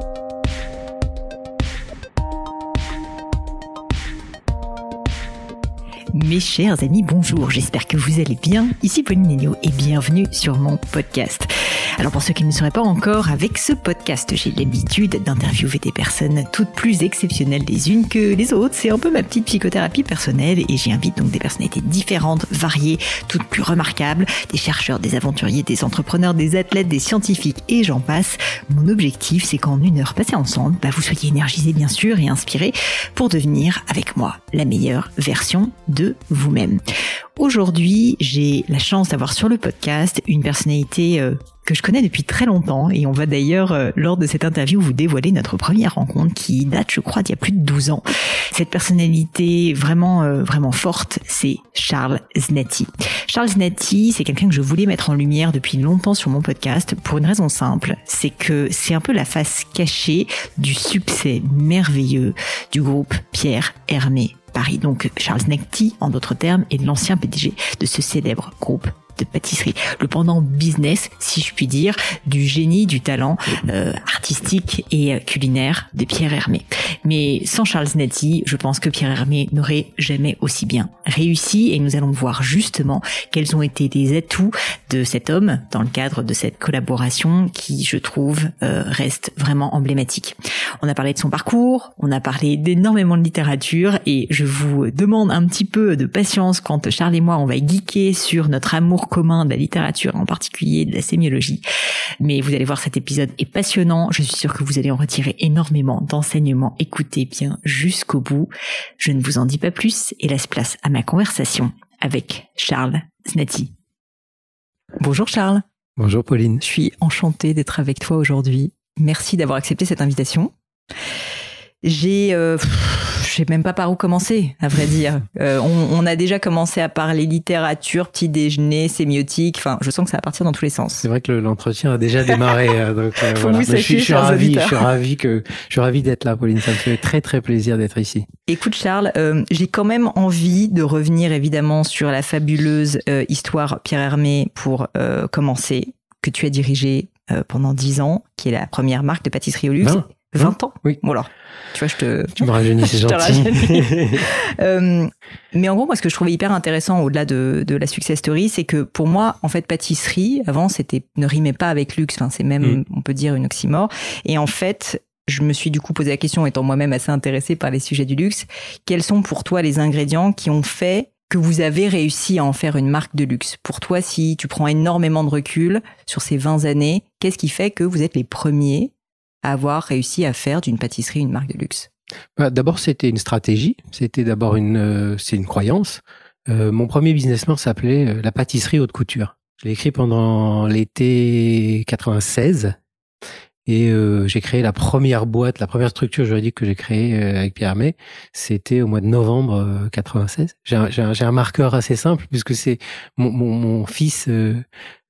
thank you Mes chers amis, bonjour, j'espère que vous allez bien. Ici Pauline Nénio et bienvenue sur mon podcast. Alors pour ceux qui ne seraient pas encore, avec ce podcast, j'ai l'habitude d'interviewer des personnes toutes plus exceptionnelles les unes que les autres. C'est un peu ma petite psychothérapie personnelle et j'y invite donc des personnalités différentes, variées, toutes plus remarquables, des chercheurs, des aventuriers, des entrepreneurs, des athlètes, des scientifiques et j'en passe. Mon objectif, c'est qu'en une heure passée ensemble, bah, vous soyez énergisés bien sûr et inspirés pour devenir avec moi la meilleure version de vous-même. Aujourd'hui, j'ai la chance d'avoir sur le podcast une personnalité euh, que je connais depuis très longtemps et on va d'ailleurs euh, lors de cette interview vous dévoiler notre première rencontre qui date je crois d'il y a plus de 12 ans. Cette personnalité vraiment euh, vraiment forte, c'est Charles Znati. Charles Znati, c'est quelqu'un que je voulais mettre en lumière depuis longtemps sur mon podcast pour une raison simple, c'est que c'est un peu la face cachée du succès merveilleux du groupe Pierre Hermé Paris. Donc Charles Znati, en d'autres termes, est l'ancien PDG de ce célèbre groupe de pâtisserie, le pendant business, si je puis dire, du génie, du talent euh, artistique et euh, culinaire de Pierre Hermé. Mais sans Charles Znati, je pense que Pierre Hermé n'aurait jamais aussi bien réussi et nous allons voir justement quels ont été les atouts de cet homme dans le cadre de cette collaboration qui, je trouve, euh, reste vraiment emblématique. On a parlé de son parcours, on a parlé d'énormément de littérature et je vous demande un petit peu de patience quand Charles et moi on va geeker sur notre amour commun de la littérature, en particulier de la sémiologie. Mais vous allez voir, cet épisode est passionnant. Je suis sûre que vous allez en retirer énormément d'enseignements. Écoutez bien jusqu'au bout. Je ne vous en dis pas plus et laisse place à ma conversation avec Charles Znati. Bonjour Charles. Bonjour Pauline. Je suis enchantée d'être avec toi aujourd'hui. Merci d'avoir accepté cette invitation. J'ai euh, sais même pas par où commencer, à vrai dire. Euh, on, a déjà commencé à parler littérature, petit déjeuner, sémiotique. Enfin, je sens que ça va partir dans tous les sens. C'est vrai que l'entretien a déjà démarré. Euh, donc, euh, voilà. je, suis, ravi, je suis ravi que je suis ravi d'être là, Pauline. Ça me fait très très plaisir d'être ici. Écoute, Charles, j'ai quand même envie de revenir évidemment sur la fabuleuse histoire Pierre Hermé pour commencer, que tu as dirigé pendant dix ans, qui est la première marque de pâtisserie au luxe. 20 ans Oui. Alors, tu vois, je te... Tu me rajeunis, c'est gentil. euh, mais en gros, moi, ce que je trouvais hyper intéressant au-delà de, de la success story, c'est que pour moi, en fait, pâtisserie, avant, c'était ne rimait pas avec luxe. Enfin, c'est même, mm. on peut dire, une oxymore. Et en fait, je me suis du coup posé la question, étant moi-même assez intéressée par les sujets du luxe, quels sont pour toi les ingrédients qui ont fait que vous avez réussi à en faire une marque de luxe? Pour toi, si tu prends énormément de recul sur ces 20 années, qu'est-ce qui fait que vous êtes les premiers avoir réussi à faire d'une pâtisserie une marque de luxe bah, D'abord, c'était une stratégie. C'était d'abord une, euh, c'est une croyance. Euh, mon premier business s'appelait euh, la pâtisserie haute couture. Je l'ai écrit pendant l'été 96 et j'ai créé la première boîte, la première structure juridique que j'ai créée avec Pierre May, c'était au mois de novembre 96. J'ai un, marqueur assez simple puisque c'est mon, fils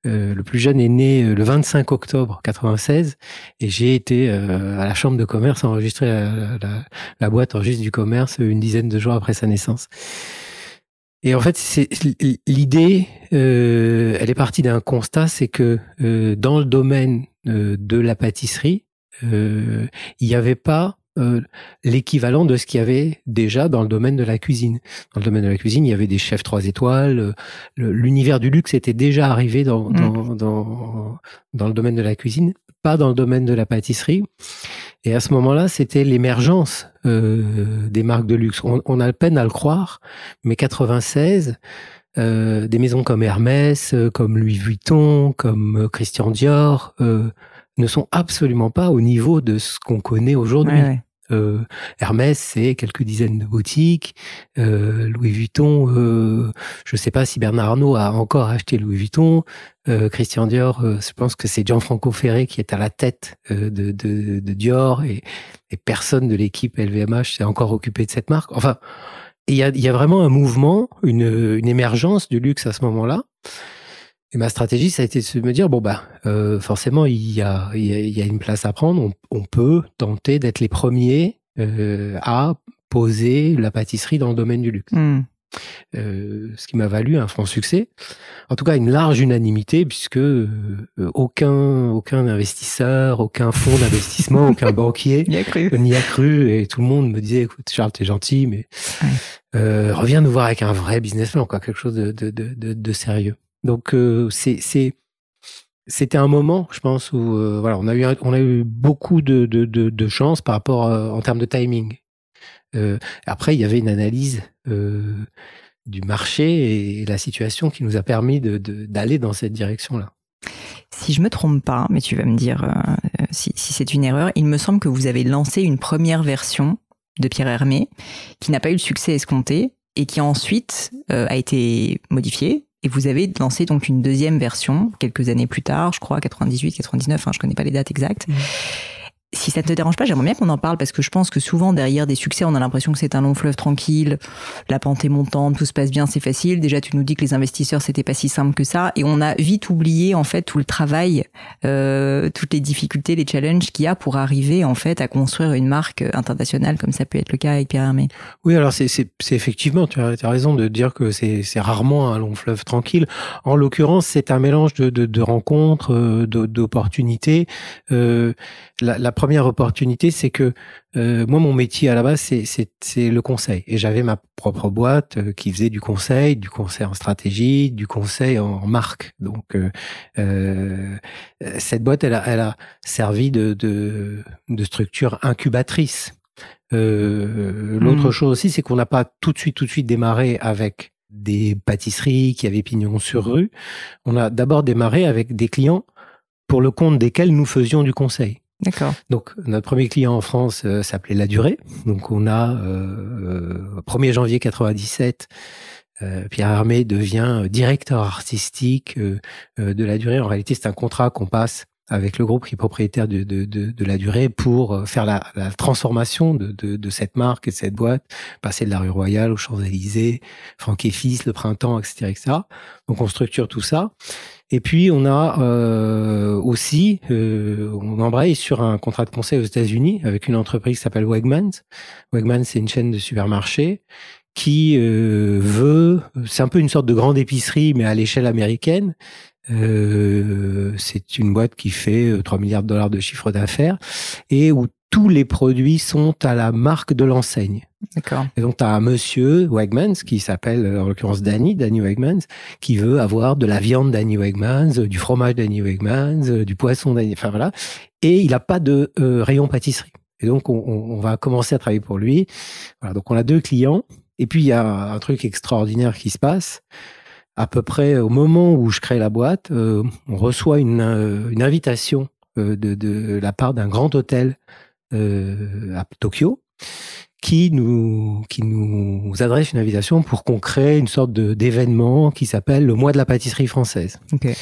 euh, le plus jeune est né euh, le 25 octobre 96 et j'ai été euh, à la chambre de commerce enregistrer la, la, la, boîte en registre du commerce une dizaine de jours après sa naissance. Et en fait, c'est l'idée, elle est partie d'un constat, c'est que dans le domaine de la pâtisserie, il n'y avait pas euh, l'équivalent de ce qu'il y avait déjà dans le domaine de la cuisine. Dans le domaine de la cuisine, il y avait des chefs trois étoiles. Euh, l'univers du luxe était déjà arrivé dans, mm. dans, dans, le domaine de la cuisine, pas dans le domaine de la pâtisserie. Et à ce moment-là, c'était l'émergence euh, des marques de luxe. On, on, a peine à le croire, mais 96, euh, des maisons comme Hermès, comme Louis Vuitton, comme Christian Dior, euh, ne sont absolument pas au niveau de ce qu'on connaît aujourd'hui. Euh, Hermès, c'est quelques dizaines de boutiques. Euh, Louis Vuitton, euh, je ne sais pas si Bernard Arnault a encore acheté Louis Vuitton. Christian Dior, je pense que c'est Gianfranco Ferré qui est à la tête de, de, de, Dior et, et, personne de l'équipe LVMH s'est encore occupé de cette marque. Enfin, il y a, y a, vraiment un mouvement, une, une émergence du luxe à ce moment-là. Et ma stratégie, ça a été de me dire bon bah euh, forcément il y a, il y a une place à prendre. On, on peut tenter d'être les premiers euh, à poser la pâtisserie dans le domaine du luxe. Hmm. ce qui m'a valu un franc succès. En tout cas, une large unanimité, puisque aucun, aucun investisseur, aucun fonds d'investissement, aucun banquier n'y a cru. n'y a cru. Et tout le monde me disait, écoute, Charles, t'es gentil, mais reviens nous voir avec un vrai businessman, quoi, quelque chose de, de, de, de sérieux. Donc, c'est c'était un moment, je pense, où euh, voilà, on a eu on a eu beaucoup de, de, de, de chance par rapport euh, en termes de timing. Euh, après, il y avait une analyse euh, du marché et la situation qui nous a permis de, d'aller dans cette direction-là. Si je me trompe pas, mais tu vas me dire euh, si, si c'est une erreur, il me semble que vous avez lancé une première version de Pierre Hermé qui n'a pas eu le succès escompté et qui ensuite a été modifiée et vous avez lancé donc une deuxième version quelques années plus tard, je crois 98, 99, enfin je connais pas les dates exactes. Mmh si ça ne te dérange pas, j'aimerais bien qu'on en parle parce que je pense que souvent derrière des succès, on a l'impression que c'est un long fleuve tranquille, la pente est montante, tout se passe bien, c'est facile. Déjà, tu nous dis que les investisseurs c'était pas si simple que ça, et on a vite oublié en fait tout le travail, euh, toutes les difficultés, les challenges qu'il y a pour arriver en fait à construire une marque internationale comme ça peut être le cas avec Pierre Hermé. Oui, alors c'est effectivement, tu as, raison de dire que c'est rarement un long fleuve tranquille. En l'occurrence, c'est un mélange de, de, de rencontres, euh, d'opportunités. Euh, la, la première opportunité, c'est que euh, moi, mon métier à la base, c'est le conseil. Et j'avais ma propre boîte euh, qui faisait du conseil, du conseil en stratégie, du conseil en, marque. Donc, euh, cette boîte, elle a, elle a servi de, de, de structure incubatrice. L'autre mmh. chose aussi, c'est qu'on n'a pas tout de suite, tout de suite démarré avec des pâtisseries qui avaient pignon sur rue. On a d'abord démarré avec des clients pour le compte desquels nous faisions du conseil. D'accord. Donc notre premier client en France euh, s'appelait La Durée. Donc on a euh, 1er janvier 97 euh, Pierre Armé devient directeur artistique euh, de La Durée. En réalité, c'est un contrat qu'on passe avec le groupe qui est propriétaire de, de, de, de la durée pour faire la, la transformation de, de, cette marque et de cette boîte, passer de la rue Royale aux Champs-Élysées, Franck et Fils, le printemps, etc., etc. Donc on structure tout ça. Et puis on a euh, aussi, euh, on embraye sur un contrat de conseil aux États-Unis avec une entreprise qui s'appelle Wegmans. Wegmans, c'est une chaîne de supermarchés qui euh, veut, c'est un peu une sorte de grande épicerie, mais à l'échelle américaine. Euh, c'est une boîte qui fait 3 euh, milliards de dollars de chiffre d'affaires et où tous les produits sont à la marque de l'enseigne. D'accord. Et donc, tu as un monsieur, Wegmans, qui s'appelle, en l'occurrence, Danny, Danny Wegmans, qui veut avoir de la viande Danny Wegmans, du fromage Danny Wegmans, du poisson Danny, enfin voilà. Et il n'a pas de euh, rayon pâtisserie. Et donc, on, on, va commencer à travailler pour lui. Voilà, donc, on a deux clients. Et puis, il y a un truc extraordinaire qui se passe. À peu près au moment où je crée la boîte, euh, on reçoit une, euh, une invitation de, de la part d'un grand hôtel euh, à Tokyo qui nous qui nous adresse une invitation pour qu'on crée une sorte d'événement qui s'appelle le mois de la pâtisserie française. Okay.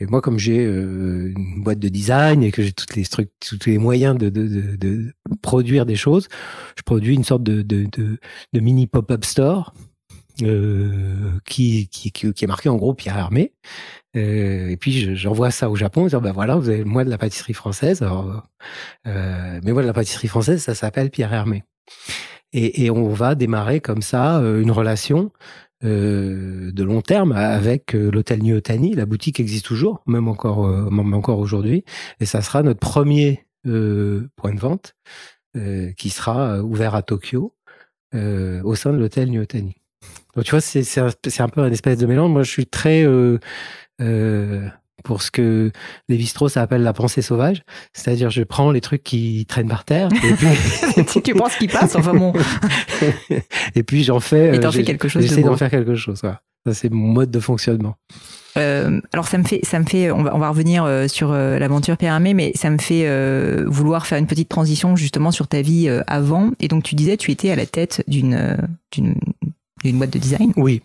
Et moi, comme j'ai euh, une boîte de design et que j'ai toutes les tous les moyens de, de, de, de, produire des choses, je produis une sorte de, de, de, mini pop-up store euh, qui, qui, qui, est marqué en gros Pierre Hermé. Euh, et puis j'envoie ça au Japon, dire ben voilà, vous avez le mois de la pâtisserie française. Alors, euh, mais voilà, la pâtisserie française, ça s'appelle Pierre Hermé. Et, et, on va démarrer comme ça euh, une relation euh, de long terme avec euh, l'hôtel Nyotani. La boutique existe toujours, même encore, même encore aujourd'hui. Et ça sera notre premier point de vente qui sera ouvert à Tokyo au sein de l'hôtel Nyotani. Donc tu vois, c'est un, un, peu un espèce de mélange. Moi, je suis très euh, pour ce que les strauss appellent la pensée sauvage. C'est-à-dire, je prends les trucs qui traînent par terre. Et puis... tu penses qu'ils passent, enfin bon. et puis j'en fais. Et t'en euh, fais quelque chose. J'essaie d'en faire quelque chose. Ça, c'est mon mode de fonctionnement. Euh, alors ça me fait, ça me fait, on va, on va revenir euh, sur euh, l'aventure Pyramé, mais ça me fait euh, vouloir faire une petite transition justement sur ta vie avant. Et donc tu disais, tu étais à la tête d'une d'une d'une boîte de design. Oui.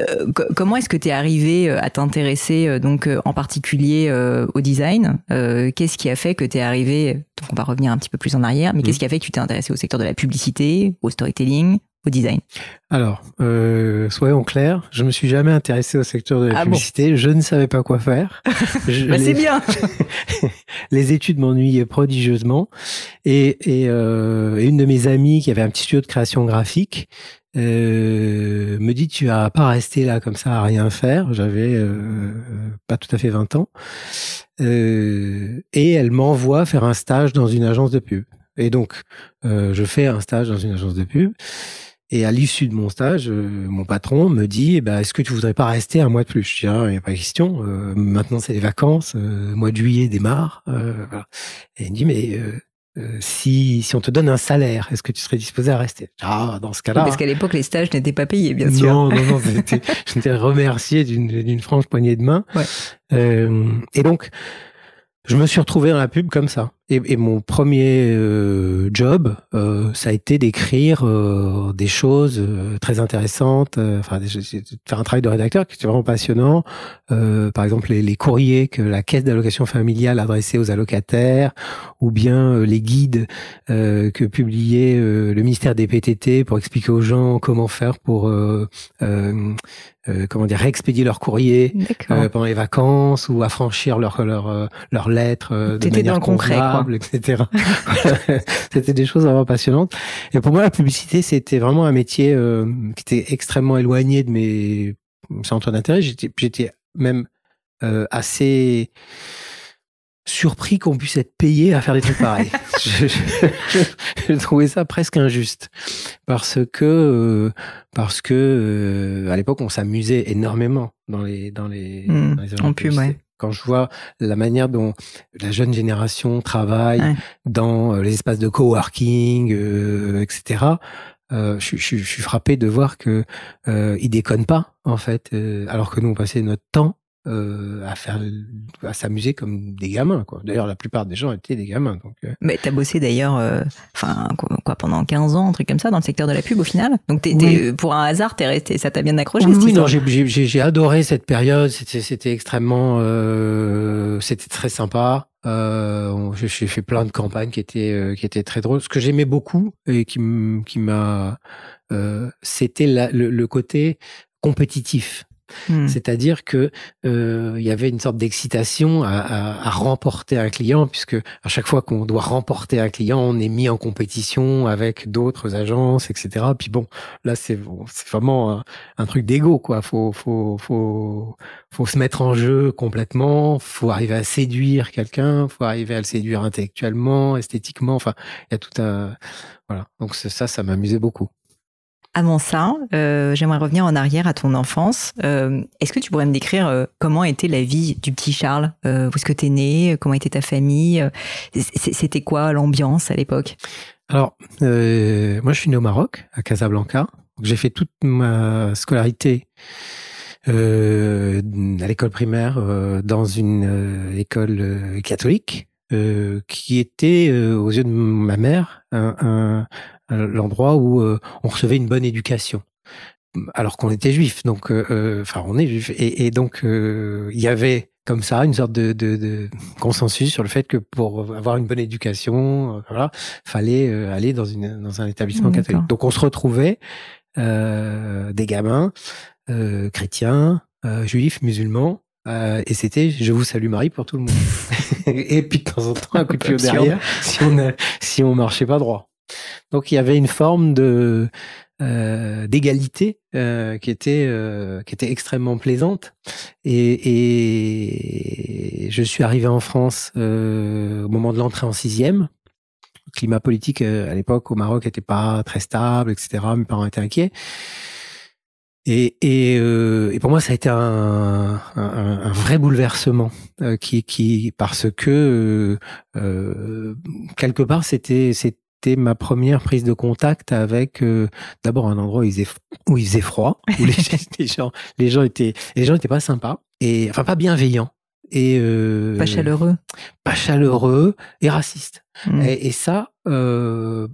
Euh, comment est-ce que tu es arrivé euh, à t'intéresser euh, donc en particulier au design? Qu'est-ce qui a fait que tu es arrivé Donc on va revenir un petit peu plus en arrière, mais qu'est-ce mm. qui a fait que tu t'es intéressé au secteur de la publicité, au storytelling, au design Alors, euh, soyons clairs, je me suis jamais intéressé au secteur de la Ah bon publicité. Je ne savais pas quoi faire. Je- Bah, les- C'est bien. les études m'ennuyaient prodigieusement. Et, et, euh, et une de mes amies qui avait un petit studio de création graphique euh, me dit tu vas pas rester là comme ça à rien faire. J'avais euh, pas tout à fait 20 ans. Euh, et elle m'envoie faire un stage dans une agence de pub. Et donc, euh, je fais un stage dans une agence de pub. Et à l'issue de mon stage, euh, mon patron me dit, eh ben, est-ce que tu voudrais pas rester un mois de plus? Je dis, ah, il n'y a pas question. euh, maintenant, c'est les vacances. euh, le mois de juillet démarre. euh, voilà. Et il me dit, mais si, si on te donne un salaire, est-ce que tu serais disposé à rester? Ah, dans ce cas-là. Parce qu'à l'époque, les stages n'étaient pas payés, bien sûr. Non, non, non, c'était- j'étais remercié d'une d'une franche poignée de main. Ouais. Euh, et donc, je me suis retrouvé dans la pub comme ça. Et, et mon premier euh, job, euh, ça a été d'écrire euh, des choses euh, très intéressantes, euh, enfin, de faire un travail de rédacteur qui était vraiment passionnant. Euh, par exemple, les, les courriers que la caisse d'allocation familiale adressait aux allocataires, ou bien euh, les guides euh, que publiait euh, le ministère des PTT pour expliquer aux gens comment faire pour euh, euh, euh, comment dire réexpédier leur courrier euh, pendant les vacances ou affranchir leur leur euh, leurs lettres euh, de manière dans le concret, etc. c'était des choses vraiment passionnantes. Et pour moi, la publicité, c'était vraiment un métier euh, qui était extrêmement éloigné de mes centres d'intérêt. J'étais j'étais même euh, assez surpris qu'on puisse être payé à faire des trucs pareils. je, je- je- trouvais ça presque injuste parce que euh, parce que euh, à l'époque on s'amusait énormément dans les dans les, Hmm, dans les en pub, ouais. Quand je vois la manière dont la jeune génération travaille Ouais. dans euh, les espaces de coworking, euh, etc. Euh, je suis frappé de voir que euh, ils déconnent pas en fait, euh, alors que nous on passait notre temps euh, à faire à s'amuser comme des gamins quoi. D'ailleurs la plupart des gens étaient des gamins donc euh, Mais t'as bossé d'ailleurs, euh, enfin quoi, quoi, pendant 15 ans, un truc comme ça, dans le secteur de la pub au final? Donc t'es, Oui. t'es- euh, pour un hasard, t'es resté, ça t'a bien accroché. Oui, oui, non, j'ai- j'ai j'ai- adoré cette période. C'était c'était extrêmement, euh, c'était très sympa. Euh, j'ai j'ai fait plein de campagnes qui étaient euh, qui étaient très drôles. Ce que j'aimais beaucoup et qui qui m'a, euh, c'était la- le, le côté compétitif. Hmm. C'est-à-dire que euh, il y avait une sorte d'excitation à, à- à remporter un client, puisque à chaque fois qu'on doit remporter un client, on est mis en compétition avec d'autres agences, etc. Puis bon, là c'est c'est vraiment un, un truc d'ego, quoi. Faut faut faut faut se mettre en jeu complètement. Faut arriver à séduire quelqu'un. Faut arriver à le séduire intellectuellement, esthétiquement. Enfin, il y a tout un voilà. Donc ça, ça m'amusait beaucoup. Avant ça, euh, j'aimerais revenir en arrière à ton enfance. Euh, est-ce que tu pourrais me décrire euh, comment était la vie du petit Charles euh, Où est-ce que t'es né Comment était ta famille Euh, C'était quoi l'ambiance à l'époque? Alors, euh, moi, je suis né au Maroc, à Casablanca. J'ai fait toute ma scolarité à l'école primaire dans une école catholique euh, qui était, euh, aux yeux de ma mère, un- un- l'endroit où euh, on recevait une bonne éducation. Alors qu'on était juif, donc, euh, euh, enfin, on est juif, et, et donc euh, il y avait comme ça une sorte de, de, de consensus sur le fait que pour avoir une bonne éducation, euh, voilà, fallait aller dans une dans un établissement catholique. Donc on se retrouvait euh, des gamins euh, chrétiens, euh, juifs, musulmans. euh, et c'était je vous salue Marie pour tout le monde. et puis de temps en temps un coup de pied derrière si on si on marchait pas droit. Donc il y avait une forme de euh, d'égalité euh, qui était euh, qui était extrêmement plaisante. Et, et je suis arrivé en France euh, au moment de l'entrée en sixième. Le climat politique euh, à l'époque au Maroc était pas très stable etc mes parents étaient inquiets. Et, et, euh, et pour moi ça a été un, un, un vrai bouleversement euh, qui qui parce que euh, euh, quelque part c'était c'était ma première prise de contact avec euh, d'abord un endroit où il faisait, où il faisait froid, où les, les gens, les gens étaient, les gens étaient pas sympas et enfin pas bienveillants et euh, Pas chaleureux pas chaleureux et racistes. Hmm. Et, et ça, euh,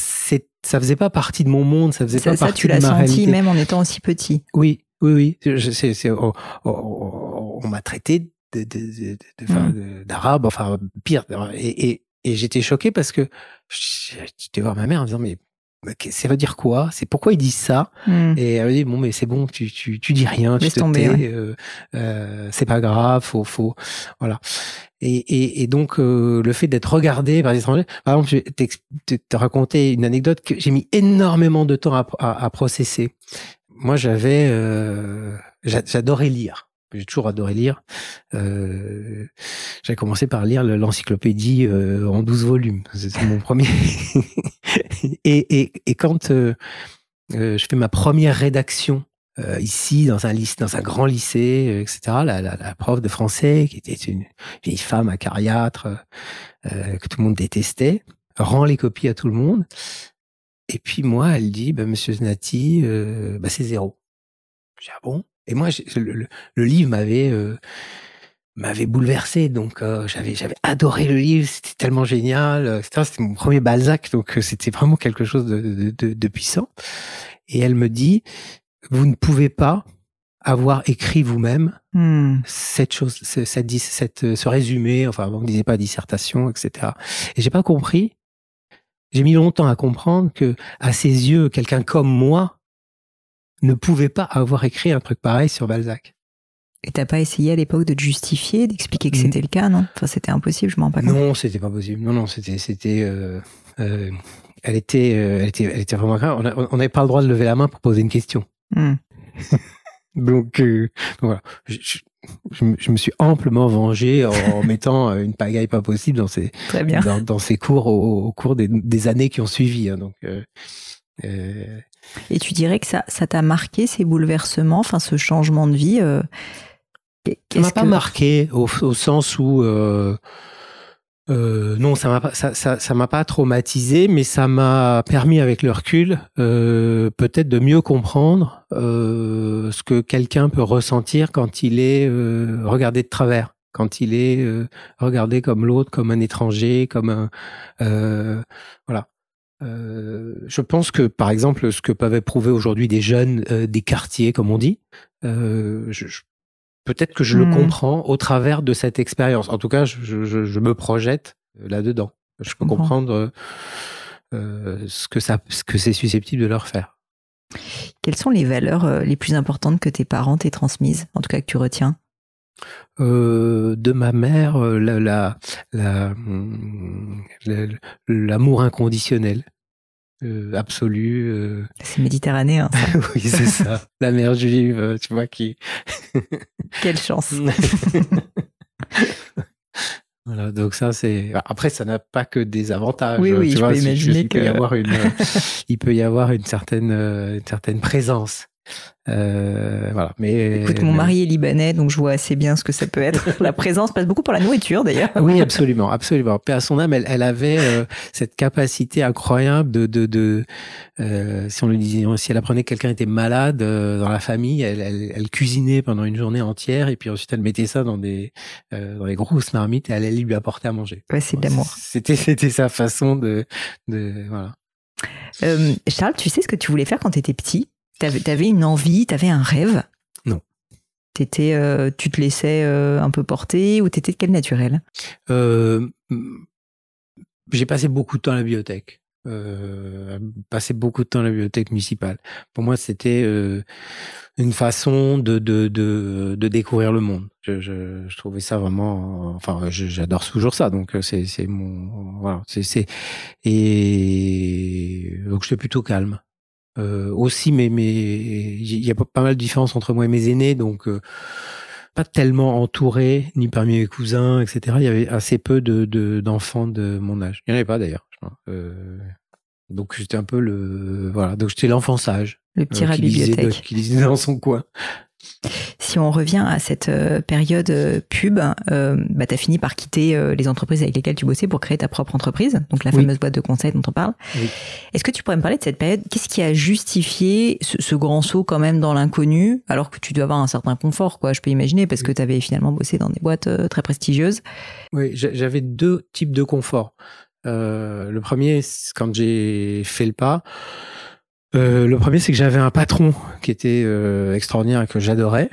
c'est, ça faisait pas partie de mon monde, ça faisait Ça, pas ça, partie tu de l'as ma senti réalité. même en étant aussi petit. Oui, oui, oui. Je, c'est, c'est, on, on- on m'a traité de, de, de, de- enfin, Mm. de- d'arabe, enfin pire. Et, et, et j'étais choqué parce que j'étais voir ma mère en disant mais ça veut dire quoi? C'est pourquoi ils disent ça? Hmm. Et elle me dit bon mais c'est bon, tu tu tu dis rien, tu te tais, ouais. euh, euh, c'est pas grave, faut faut voilà. Et et, et donc euh, le fait d'être regardé par des étrangers, par exemple, je vais te, te raconter une anecdote que j'ai mis énormément de temps à à, à processer. Moi j'avais euh, j'a- j'adorais lire. J'ai toujours adoré lire. Euh, j'ai commencé par lire le- l'encyclopédie euh, en 12 volumes. C'était mon premier. et, et, et quand euh, euh, je fais ma première rédaction euh, ici dans un lycée, dans un grand lycée, euh, etc. La, la, la prof de français, qui était une vieille femme acariâtre euh, que tout le monde détestait, rend les copies à tout le monde. Et puis moi, elle dit, bah, Monsieur Znati, bah, c'est zéro. J'ai ah bon? Et moi, le, livre m'avait euh, m'avait bouleversé. Donc euh, j'avais j'avais adoré le livre, c'était tellement génial, euh, etc. C'était mon premier Balzac, donc euh, c'était vraiment quelque chose de, de, de- de puissant. Et elle me dit, vous ne pouvez pas avoir écrit vous-même Hmm. cette chose, ce- cette, cette, ce résumé, enfin, on ne disait pas dissertation, etc. Et j'ai pas compris. J'ai mis longtemps à comprendre que, à ses yeux, quelqu'un comme moi ne pouvait pas avoir écrit un truc pareil sur Balzac. Et t'as pas essayé à l'époque de te justifier, d'expliquer que Mm. c'était le cas, non? Enfin, c'était impossible, je m'en rends pas compte. Non, c'était pas possible. Non, non, c'était, c'était, euh, euh, elle était, euh, elle était, elle était vraiment grave. On n'avait pas le droit de lever la main pour poser une question. Hmm. Donc, donc voilà. Je, je- je me- je me suis amplement vengé en, en mettant une pagaille pas possible dans ces, Très bien. dans, dans ces cours au, au cours des, des années qui ont suivi. hein. donc, euh, Et tu dirais que ça, ça t'a marqué ces bouleversements, enfin ce changement de vie. euh, ça m'a pas marqué au, au sens où euh, euh, non, ça m'a pas, ça, ça, ça m'a pas traumatisé, mais ça m'a permis avec le recul euh, peut-être de mieux comprendre ce que quelqu'un peut ressentir quand il est regardé de travers, quand il est euh, regardé comme l'autre, comme un étranger, comme un euh, voilà. Euh, je pense que, par exemple, ce que peuvent éprouver aujourd'hui des jeunes euh, des quartiers, comme on dit, euh, je, je- peut-être que je le Mhm. comprends au travers de cette expérience. En tout cas, je, je- me projette euh, là-dedans. Je peux comprends. comprendre euh, ce que ça, ce que c'est susceptible de leur faire. Quelles sont les valeurs les plus importantes que tes parents t'aient transmises, en tout cas que tu retiens? Euh, de ma mère, euh, la, la, la, la- l'amour inconditionnel, euh, absolu. euh, C'est méditerranéen. ça. oui, c'est ça. La mère juive, tu vois, qui. Quelle chance. voilà, donc ça, c'est. Après, ça n'a pas que des avantages. Oui, oui, tu je vois, peux imaginer il peut y avoir une, il peut y avoir une certaine, une certaine présence. Euh, voilà, mais. Écoute, mon mari est libanais, donc je vois assez bien ce que ça peut être. La présence passe beaucoup pour la nourriture, d'ailleurs. Oui, absolument, absolument. Paix à son âme, elle, elle avait euh, cette capacité incroyable de, de, de euh, si on lui disait, si elle apprenait que quelqu'un était malade euh, dans la famille, elle, elle, elle cuisinait pendant une journée entière et puis ensuite elle mettait ça dans des, euh, dans des grosses marmites et elle allait lui apporter à manger. Ouais, c'est de l'amour. C'était, c'était sa façon de, de voilà. Charles, tu sais ce que tu voulais faire quand tu étais petit? T'avais avais une envie, t'avais un rêve? Non. T'étais, euh, tu te laissais euh, un peu porter ou t'étais de quel naturel? Euh, j'ai passé beaucoup de temps à la bibliothèque. Passé beaucoup de temps à la bibliothèque municipale. Pour moi, c'était une façon de, de, de, de découvrir le monde. Je, je, je trouvais ça vraiment, enfin, je- j'adore toujours ça. Donc c'est, c'est mon, voilà, c'est, c'est et donc j'étais plutôt calme. Euh, aussi, mais mais il y a pas mal de différences entre moi et mes aînés, donc. euh, pas tellement entouré, ni parmi mes cousins, etc. Il y avait assez peu de de- d'enfants de, mon âge. Il n'y en avait pas d'ailleurs. je crois. Euh, donc j'étais un peu le voilà. Donc j'étais l'enfant sage Le petit euh, qui, lisait, qui lisait dans son coin. Si on revient à cette euh, période euh, pub, euh, bah, tu as fini par quitter les entreprises avec lesquelles tu bossais pour créer ta propre entreprise, donc la Oui. fameuse boîte de conseil dont on parle. Oui. Est-ce que tu pourrais me parler de cette période? Qu'est-ce qui a justifié ce, ce grand saut quand même dans l'inconnu, alors que tu dois avoir un certain confort, quoi, je peux imaginer, parce que tu avais finalement bossé dans des boîtes très prestigieuses. Oui, j'a- j'avais deux types de confort. Euh, le premier, quand j'ai fait le pas. euh, le premier, c'est que j'avais un patron qui était euh, extraordinaire et que j'adorais.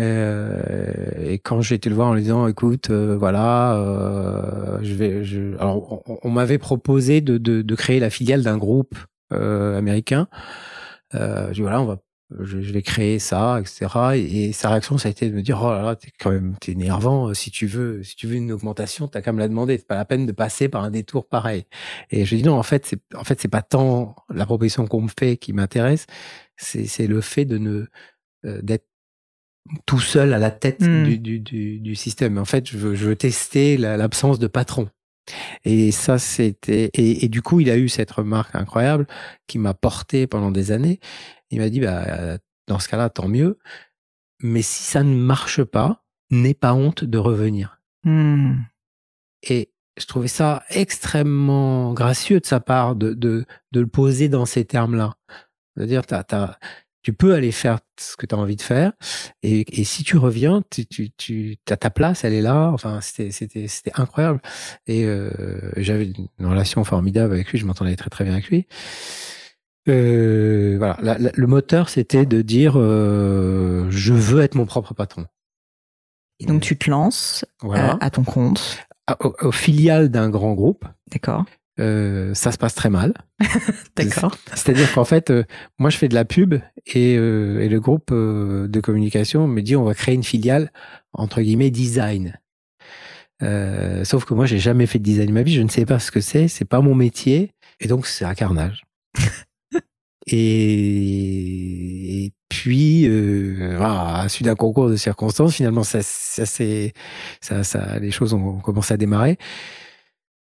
Euh, et quand j'ai été le voir en lui disant, écoute, euh, voilà, euh, je vais, je... alors on, m'avait proposé de, de, de créer la filiale d'un groupe américain. je dis voilà, on va je, vais créer ça, etc. Et, sa réaction, ça a été de me dire, oh là là, t'es quand même, t'es énervant. Si tu veux, si tu veux une augmentation, t'as qu'à me la demander. C'est pas la peine de passer par un détour pareil. Et je dis non, en fait, c'est, en fait, c'est pas tant la proposition qu'on me fait qui m'intéresse, c'est, c'est le fait de ne, euh, d'être tout seul à la tête mmh. du, du, du, du, système. En fait, je veux, je veux tester l'absence de patron. Et ça, c'était. Et, et, du coup, il a eu cette remarque incroyable qui m'a porté pendant des années. Il m'a dit, bah, dans ce cas-là, tant mieux. Mais si ça ne marche pas, n'aie pas honte de revenir. Mmh. Et je trouvais ça extrêmement gracieux de sa part de, de, de le poser dans ces termes-là. C'est-à-dire, tu peux aller faire ce que tu as envie de faire. Et, et si tu reviens, tu, tu, tu as ta place, elle est là. Enfin, c'était incroyable. Et euh, j'avais une relation formidable avec lui. Je m'entendais très très bien avec lui. Euh, voilà, le moteur, c'était de dire euh, je veux être mon propre patron. Et donc tu te lances à ton compte. au, filial d'un grand groupe. D'accord. Ça se passe très mal. D'accord. C'est-à-dire qu'en fait, moi, je fais de la pub et, et le groupe de communication me dit on va créer une filiale entre guillemets design. sauf que moi, j'ai jamais fait de design de ma vie, je ne sais pas ce que c'est, c'est pas mon métier, et donc c'est un carnage. Et, puis, euh, à la suite d'un concours de circonstances, finalement, ça, ça, ça, ça, les choses ont commencé à démarrer.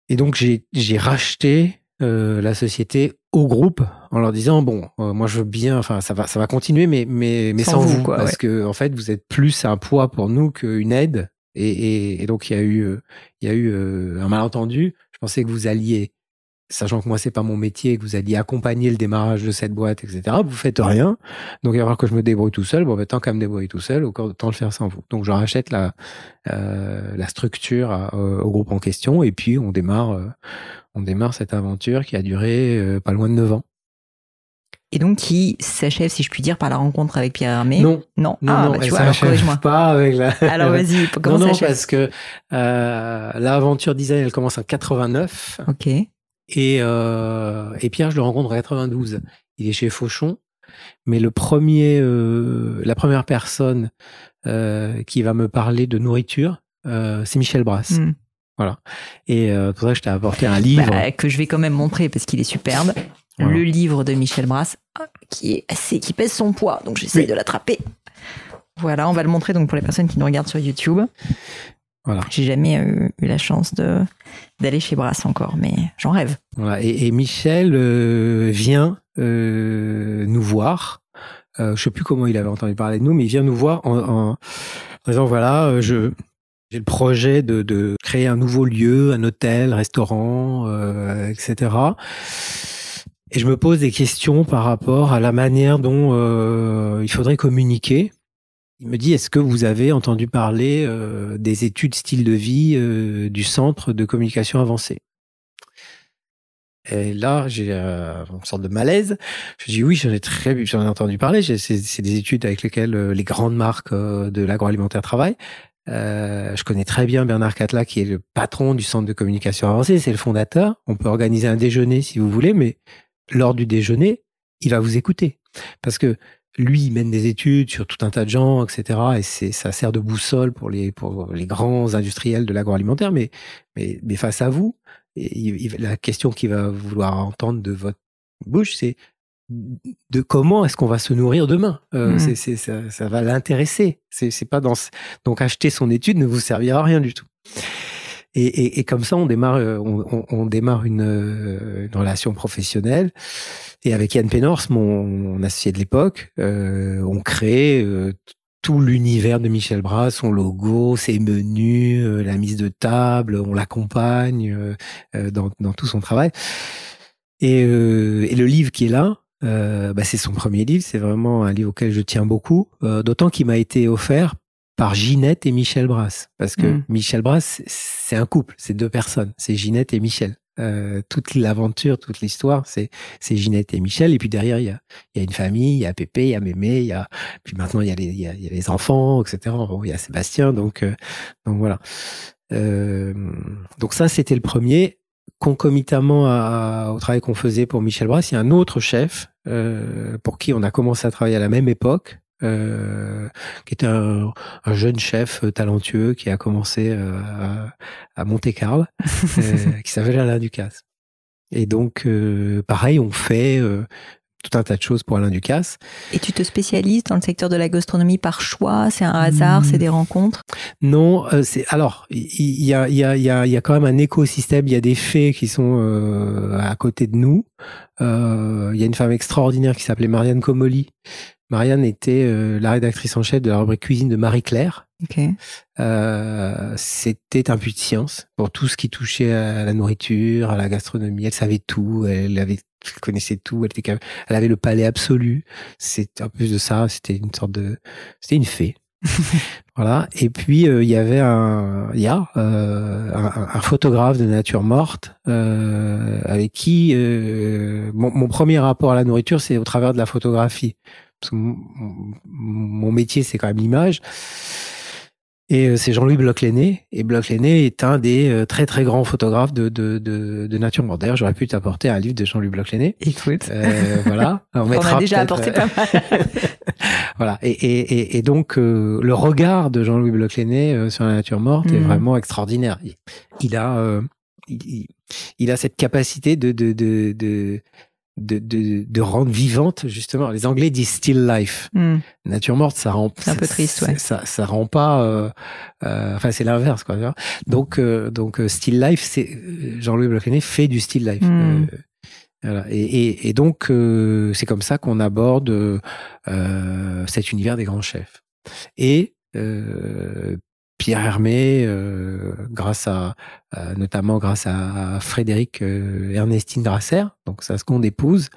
Et donc, j'ai racheté euh, la société au groupe en leur disant bon, euh, moi je veux bien, enfin ça va, ça va continuer, mais mais mais sans, vous, quoi, parce que en fait vous êtes plus un poids pour nous qu'une aide. Et, et, et, donc il y a eu, il y a eu un malentendu. Je pensais que vous alliez sachant que moi c'est pas mon métier, que vous alliez accompagner le démarrage de cette boîte, etc. Vous faites rien, donc il va falloir que je me débrouille tout seul. Bon, ben, tant qu'à me débrouiller tout seul, autant le faire sans vous. Donc je rachète la euh, la structure au groupe en question et puis on démarre euh, on démarre cette aventure qui a duré euh, pas loin de 9 ans. Et donc qui s'achève, si je puis dire, par la rencontre avec Pierre Hermé? Non, non, non, ah, bah, tu vois, alors pas avec la. Alors vas-y, comment non, ça non, parce que euh, l'aventure design, elle commence en 89. Ok. Et, euh, et Pierre, je le rencontre en 92. Il est chez Fauchon. Mais le premier, euh, la première personne euh, qui va me parler de nourriture, euh, c'est Michel Brasse. Hmm. Voilà. Et euh, pour ça, je t'ai apporté un livre. Bah, que je vais quand même montrer parce qu'il est superbe. Le livre de Michel Brasse, qui est assez, qui pèse son poids. Donc j'essaie de l'attraper. Voilà, on va le montrer donc pour les personnes qui nous regardent sur YouTube. Voilà. J'ai jamais eu, la chance de d'aller chez Brass encore, mais j'en rêve. Voilà. Et, Michel euh, vient euh, nous voir. Euh, je sais plus comment il avait entendu parler de nous, mais il vient nous voir en, en, disant voilà, euh, je j'ai le projet de, de, créer un nouveau lieu, un hôtel, restaurant, euh, etc. Et je me pose des questions par rapport à la manière dont euh, il faudrait communiquer il me dit, est-ce que vous avez entendu parler euh, des études style de vie euh, du Centre de communication avancée? Et là, j'ai euh, une sorte de malaise. Je dis oui, j'en ai très, j'en ai entendu parler. C'est des études avec lesquelles les grandes marques de l'agroalimentaire travaillent. je connais très bien Bernard Catla, qui est le patron du Centre de communication avancée. C'est le fondateur. On peut organiser un déjeuner si vous voulez, mais lors du déjeuner, il va vous écouter. Parce que lui, il mène des études sur tout un tas de gens, etc. Et c'est, ça sert de boussole pour les, pour les grands industriels de l'agroalimentaire. Mais, mais, mais face à vous, la question qu'il va vouloir entendre de votre bouche, c'est de comment est-ce qu'on va se nourrir demain? Euh, mmh. c'est, ça, ça, va l'intéresser. C'est, pas dans donc acheter son étude ne vous servira à rien du tout. Et, et, et comme ça, on démarre, euh, on, on, démarre une, euh, une relation professionnelle. Et avec Yann Pénors, mon, associé de l'époque, euh, on crée euh, tout l'univers de Michel Bras, son logo, ses menus, euh, la mise de table, on l'accompagne dans, dans, tout son travail. Et, et, le livre qui est là, bah c'est son premier livre, c'est vraiment un livre auquel je tiens beaucoup, d'autant qu'il m'a été offert par Ginette et Michel Brass. Parce que mmh. Michel Brass, c'est un couple, c'est deux personnes, c'est Ginette et Michel. Euh, toute l'aventure, toute l'histoire, c'est c'est Ginette et Michel. Et puis derrière, il y a, il y a une famille, il y a Pépé, il y a Mémé, il y a puis maintenant il y a les, il y a, les enfants, etc. Bon, il y a Sébastien, donc euh, donc voilà. Euh, donc ça, c'était le premier. concomitamment au travail qu'on faisait pour Michel Brass, il y a un autre chef pour qui on a commencé à travailler à la même époque, euh, qui était un, un, jeune chef talentueux qui a commencé à, à monter Carl, qui s'appelle Alain Ducasse. Et donc, pareil, on fait tout un tas de choses pour Alain Ducasse. Et tu te spécialises dans le secteur de la gastronomie par choix? C'est un hasard? C'est des rencontres? Non, euh, c'est alors il y, a, y, a, y, a, y a quand même un écosystème. Il y a des faits qui sont euh, à côté de nous. Euh, il y a une femme extraordinaire qui s'appelait Marianne Comoli. Marianne était la rédactrice en chef de la rubrique cuisine de Marie Claire. Okay. C'était un puits de science pour tout ce qui touchait à la nourriture, à la gastronomie. Elle savait tout. Elle avait elle connaissait tout, elle, était, elle avait le palais absolu. C'est en plus de ça, c'était une sorte de, c'était une fée. voilà. Et puis euh, il y avait un, il y a euh, un, photographe de nature morte euh, avec qui mon, mon, premier rapport à la nourriture, c'est au travers de la photographie. Parce que mon, métier, c'est quand même l'image. Et euh, c'est Jean-Louis Bloch-Lenné. Et Bloch-Lenné est un des euh, très très grands photographes de, de, de, de nature morte. D'ailleurs, j'aurais pu t'apporter un livre de Jean-Louis Bloch-Lenné. Écoute. Euh, voilà. On, On a déjà apporté pas mal. voilà. Et, et, et, donc, le regard de Jean-Louis Bloch-Lenné sur la nature morte est mm. vraiment extraordinaire. Il, a... Il, il, a cette capacité de, de, de, de de, de, de, rendre vivante justement. Les Anglais disent still life. Hmm. Nature morte, ça rend. C'est un peu triste, ouais. Ça, ça rend pas. Euh, euh, enfin, c'est l'inverse, quoi. Donc, euh, donc still life, c'est Jean-Louis Blochenet fait du still life. Hmm. Voilà. Et, et, et, donc, c'est comme ça qu'on aborde cet univers des grands chefs. Et Pierre Hermé, euh, grâce à, notamment grâce à Frédéric euh, Ernestine Grasser, donc sa seconde épouse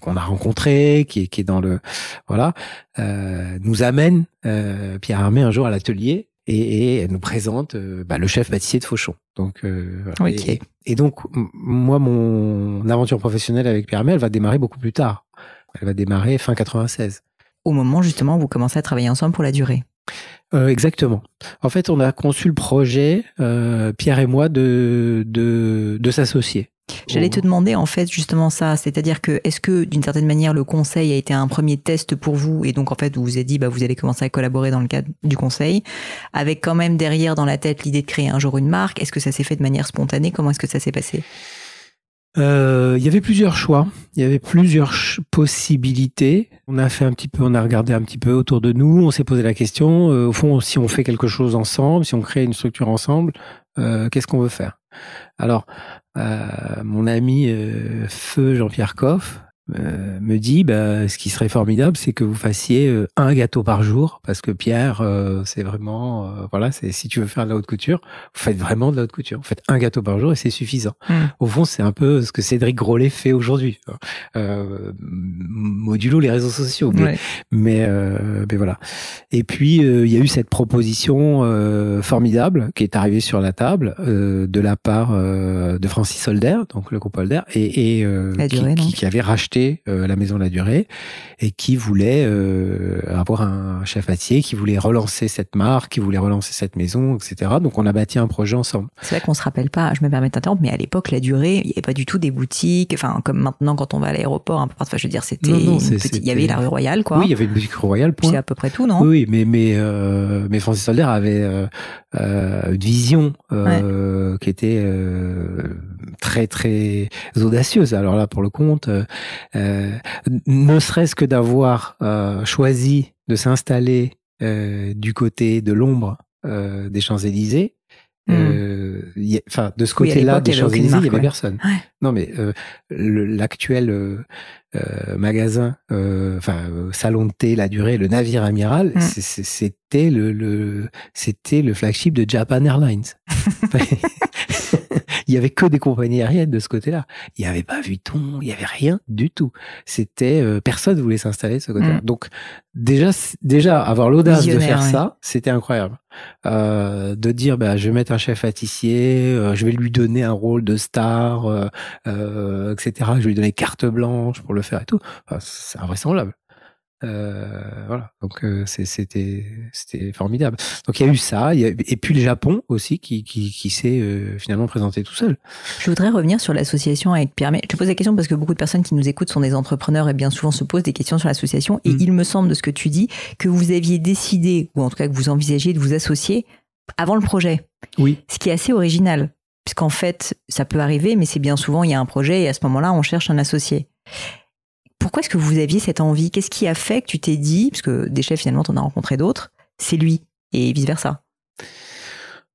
qu'on a rencontré, qui est, qui est dans le voilà, euh, nous amène Pierre Hermé un jour à l'atelier et, elle nous présente bah, le chef pâtissier de Fauchon. Donc et, et, donc moi mon aventure professionnelle avec Pierre Hermé, elle va démarrer beaucoup plus tard. Elle va démarrer fin 96. Au moment justement où vous commencez à travailler ensemble pour la durée. Euh, exactement. En fait, on a conçu le projet, euh, Pierre et moi, de, de, de s'associer. J'allais te demander en fait justement ça, c'est-à-dire que est-ce que d'une certaine manière le conseil a été un premier test pour vous? Et donc en fait vous vous êtes dit bah vous allez commencer à collaborer dans le cadre du conseil avec quand même derrière dans la tête l'idée de créer un jour une marque. Est-ce que ça s'est fait de manière spontanée? Comment est-ce que ça s'est passé? Euh, il y avait plusieurs choix, il y avait plusieurs possibilités. On a fait un petit peu, on a regardé un petit peu autour de nous, on s'est posé la question, euh, au fond, si on fait quelque chose ensemble, si on crée une structure ensemble, euh, qu'est-ce qu'on veut faire? Alors, mon ami Feu Jean-Pierre Coff, euh, me dit bah, ce qui serait formidable, c'est que vous fassiez euh, un gâteau par jour, parce que Pierre, euh, c'est vraiment, voilà, c'est si tu veux faire de la haute couture, vous faites vraiment de la haute couture. Vous faites un gâteau par jour et c'est suffisant. Hmm. Au fond, c'est un peu ce que Cédric Grolet fait aujourd'hui, modulo les réseaux sociaux, mais, mais, mais, voilà. Et puis il y a eu cette proposition formidable qui est arrivée sur la table de la part de Francis Holder, donc le groupe Holder, et, et qui, qui avait racheté euh, la maison de la durée et qui voulait euh, avoir un chef pâtissier, qui voulait relancer cette marque, qui voulait relancer cette maison, etc. Donc on a bâti un projet ensemble. C'est vrai qu'on se rappelle pas, je me permets d'interrompre, mais à l'époque la durée, il n'y avait pas du tout des boutiques, enfin comme maintenant quand on va à l'aéroport, un peu enfin je veux dire c'était, il y avait la rue Royale quoi. Oui, il y avait une boutique Royale. C'est à peu près tout, non? Oui, mais mais euh, mais Francis Solder avait une vision qui était très très audacieuse. Alors là, pour le compte, euh, ne serait-ce que d'avoir euh, choisi de s'installer euh, du côté de l'ombre des Champs-Élysées, hmm. enfin de ce côté-là des Champs-Élysées, il y avait personne. Non, mais l'actuel magasin, enfin salon de thé, la durée, le navire amiral, hmm. c'était le, le c'était le flagship de Japan Airlines. il y avait que des compagnies aériennes de ce côté-là. Il n'y avait pas Vuitton, il y avait rien du tout. C'était euh, personne voulait s'installer de ce côté-là. Mm. Donc déjà, déjà avoir l'audace de faire ça, c'était incroyable. Euh, de dire, bah, je vais mettre un chef pâtissier, euh, je vais lui donner un rôle de star, euh, etc. Je vais lui donner carte blanche pour le faire et tout. c'est invraisemblable Euh, voilà, donc euh, c'était c'était formidable. Donc il y a eu ça, y a, et puis le Japon aussi qui qui, qui s'est euh, finalement présenté tout seul. Je voudrais revenir sur l'association avec Pierre. Mais je te pose la question parce que beaucoup de personnes qui nous écoutent sont des entrepreneurs et bien souvent se posent des questions sur l'association. Et mm. il me semble de ce que tu dis que vous aviez décidé ou en tout cas que vous envisagiez de vous associer avant le projet. Oui. Ce qui est assez original puisqu'en fait ça peut arriver, mais c'est bien souvent il y a un projet et à ce moment-là on cherche un associé pourquoi est-ce que vous aviez cette envie? Qu'est-ce qui a fait que tu t'es dit, parce que déjà finalement tu en as rencontré d'autres, c'est lui et vice versa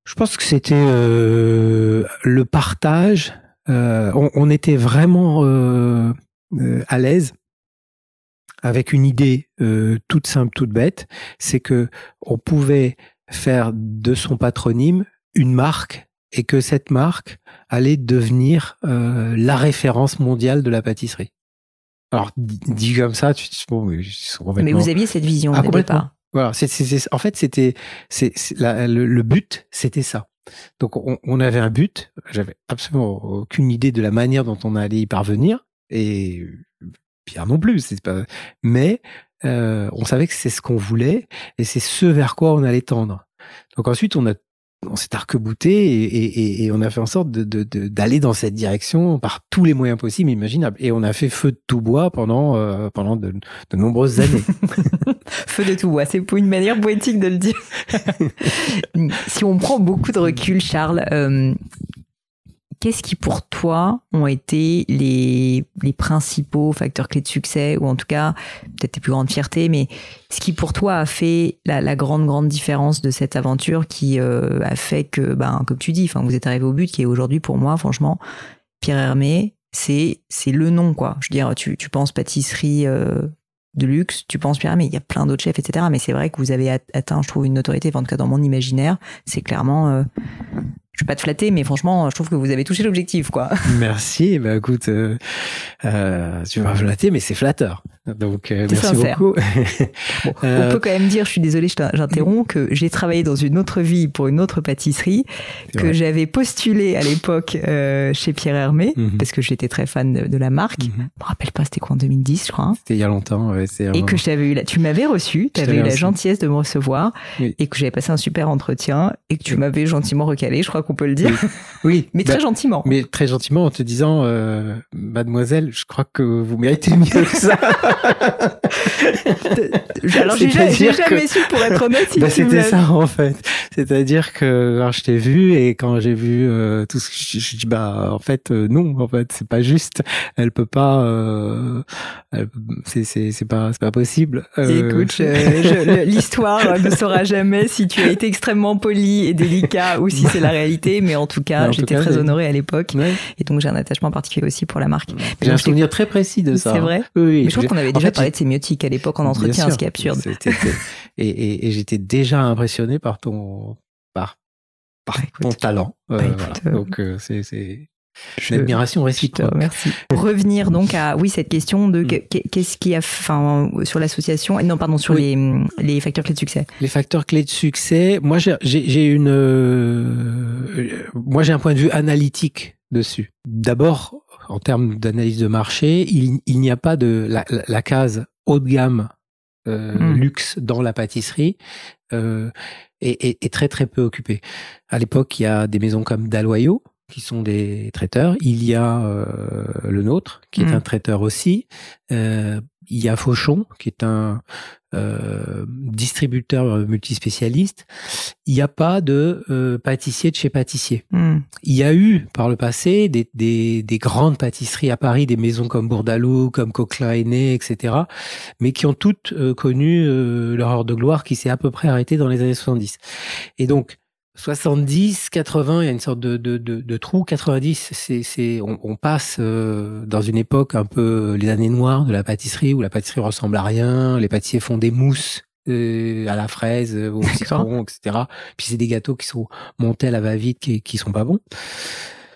Je pense que c'était euh, le partage. Euh, on, était vraiment euh, à l'aise avec une idée toute simple, toute bête, c'est que on pouvait faire de son patronyme une marque et que cette marque allait devenir la référence mondiale de la pâtisserie. Alors, dit comme ça, tu bon, mais, vous aviez cette vision ah, départ. Voilà, en fait, c'était, c'est, le, but, c'était ça. Donc, on, avait un but. J'avais absolument aucune idée de la manière dont on allait y parvenir, et Pierre non plus. C'est pas. Mais euh, on savait que c'est ce qu'on voulait, et c'est ce vers quoi on allait tendre. Donc ensuite, on a on s'est arc-bouté et, et, on a fait en sorte d'aller de, dans cette direction par tous les moyens possibles, imaginables. Et on a fait feu de tout bois pendant, euh, pendant de, nombreuses années. feu de tout bois, c'est pour une manière poétique de le dire. si on prend beaucoup de recul, Charles, euh, qu'est-ce qui pour toi ont été les, les principaux facteurs clés de succès, ou en tout cas peut-être tes plus grandes fiertés, mais ce qui pour toi a fait la, la grande grande différence de cette aventure qui euh, a fait que, ben, comme tu dis, enfin vous êtes arrivé au but qui est aujourd'hui pour moi, franchement, Pierre Hermé, c'est c'est le nom quoi. Je veux dire, tu, tu penses pâtisserie euh, de luxe, tu penses Pierre Hermé, il y a plein d'autres chefs, etc. Mais c'est vrai que vous avez atteint, je trouve, une notoriété, en tout cas dans mon imaginaire, c'est clairement euh, je vais pas te flatter, mais franchement, je trouve que vous avez touché l'objectif, quoi. Merci. Bah écoute, euh, euh, tu vas flatter, mais c'est flatteur. Donc euh, merci beaucoup. bon, on euh, peut quand même dire, je suis désolée, j'interromps, que j'ai travaillé dans une autre vie pour une autre pâtisserie, que j'avais postulé à l'époque euh, chez Pierre Hermé, mhm. parce que j'étais très fan de, la marque. Mhm. Je me rappelle pas, c'était quoi en 2010, je crois. Hein. C'était il y a longtemps. Ouais, et que j'avais eu, la, tu m'avais reçu, tu avais eu la gentillesse de me recevoir, et que j'avais passé un super entretien, et que tu m'avais gentiment recalé. Je crois qu'on peut le dire. Oui, mais très bah, gentiment. Mais très gentiment en te disant, Mademoiselle, je crois que vous méritez mieux que ça. Alors j'ai jamais su pour être honnête si bah, C'était ça en fait. C'est-à-dire que quand je t'ai vu et quand j'ai vu euh, tout ce que je, dis bah en fait euh, non en fait c'est pas juste. Elle peut pas. Euh, c'est c'est c'est pas c'est pas possible. Euh, Écoute, l'histoire ne saura jamais si tu as été extrêmement poli et délicat ou si c'est la réalité. Mais en tout cas, j'étais très honorée à l'époque et donc j'ai un attachement particulier aussi pour la marque. J'ai un souvenir très précis de ça. C'est vrai. Oui, Mais je trouve qu'on avait déjà parlé de sémiotique à l'époque en entretien, ce qui est absurde. et, et, et j'étais déjà impressionné par ton, par, par bah, ton talent. Euh, bah, voilà. Euh, donc euh, c'est c'est une admiration réciproque. Merci. Pour revenir donc à oui cette question de mm. qu'est-ce qui a enfin sur l'association non pardon sur les les facteurs clés de succès. Les facteurs clés de succès. Moi j'ai j'ai une euh, moi j'ai un point de vue analytique dessus. D'abord en termes d'analyse de marché, il, il n'y a pas de la, la, case haut de gamme euh, hmm. luxe dans la pâtisserie euh, est, est, très très peu occupée. À l'époque, il y a des maisons comme Daloyau qui sont des traiteurs. Il y a euh, le nôtre qui est hmm. un traiteur aussi. Euh, il y a Fauchon qui est un euh, distributeur multispécialiste, il n'y a pas de euh, pâtissier de chez pâtissier. Hmm. Il y a eu par le passé des, des, des, grandes pâtisseries à Paris, des maisons comme Bourdalou, comme Coquelin Aîné, etc., mais qui ont toutes euh, connu leur heure de gloire qui s'est à peu près arrêtée dans les années 70. Et donc, 70, 80, il y a une sorte de, de, de, de trou. 90, c'est, c'est, on, on passe euh, dans une époque un peu les années noires de la pâtisserie où la pâtisserie ressemble à rien. Les pâtissiers font des mousses euh, à la fraise, euh, au citron, etc. Puis c'est des gâteaux qui sont montés à la va-vite, qui, qui sont pas bons.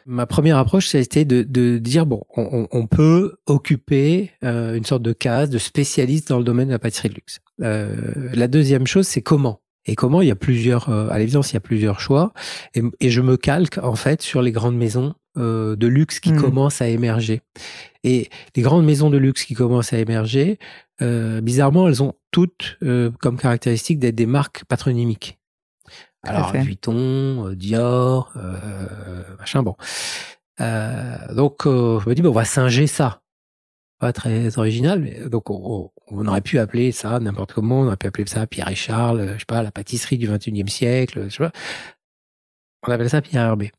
Ma première approche, ça a été de, de dire bon, on, on peut occuper une sorte de case de spécialiste dans le domaine de la pâtisserie de luxe. la deuxième chose, c'est comment? Et comment il y a plusieurs, euh, à l'évidence, il y a plusieurs choix. Et, et, je me calque en fait sur les grandes maisons euh, de luxe qui Mm. commencent à émerger. Et les grandes maisons de luxe qui commencent à émerger, euh, bizarrement, elles ont toutes euh, comme caractéristique d'être des marques patronymiques. Alors. Vuitton, euh, Dior, euh, machin, bon. Euh, donc euh, je me dis, bon, on va singer ça. Pas très original, donc on, on aurait pu appeler ça n'importe comment, on aurait pu appeler ça Pierre et Charles, je sais pas, la pâtisserie du 21e siècle, je sais pas. On appelle ça Pierre Hermé.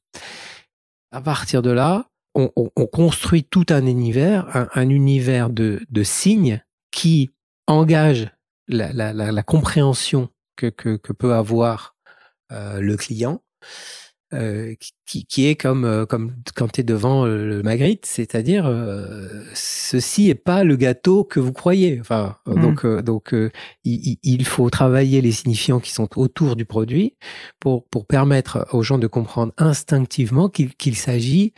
À partir de là, on, on- on construit tout un univers, un, un univers de, de signes qui engage la, la- la- la compréhension que, que, que peut avoir euh, le client, euh, qui- qui, est comme, euh, comme quand tu es devant euh, le Magritte, c'est-à-dire euh, ceci est pas le gâteau que vous croyez. Enfin, euh, Mm. donc, euh, donc euh, il, il- il faut travailler les signifiants qui sont autour du produit pour, pour permettre aux gens de comprendre instinctivement qu'il qu'il s'agit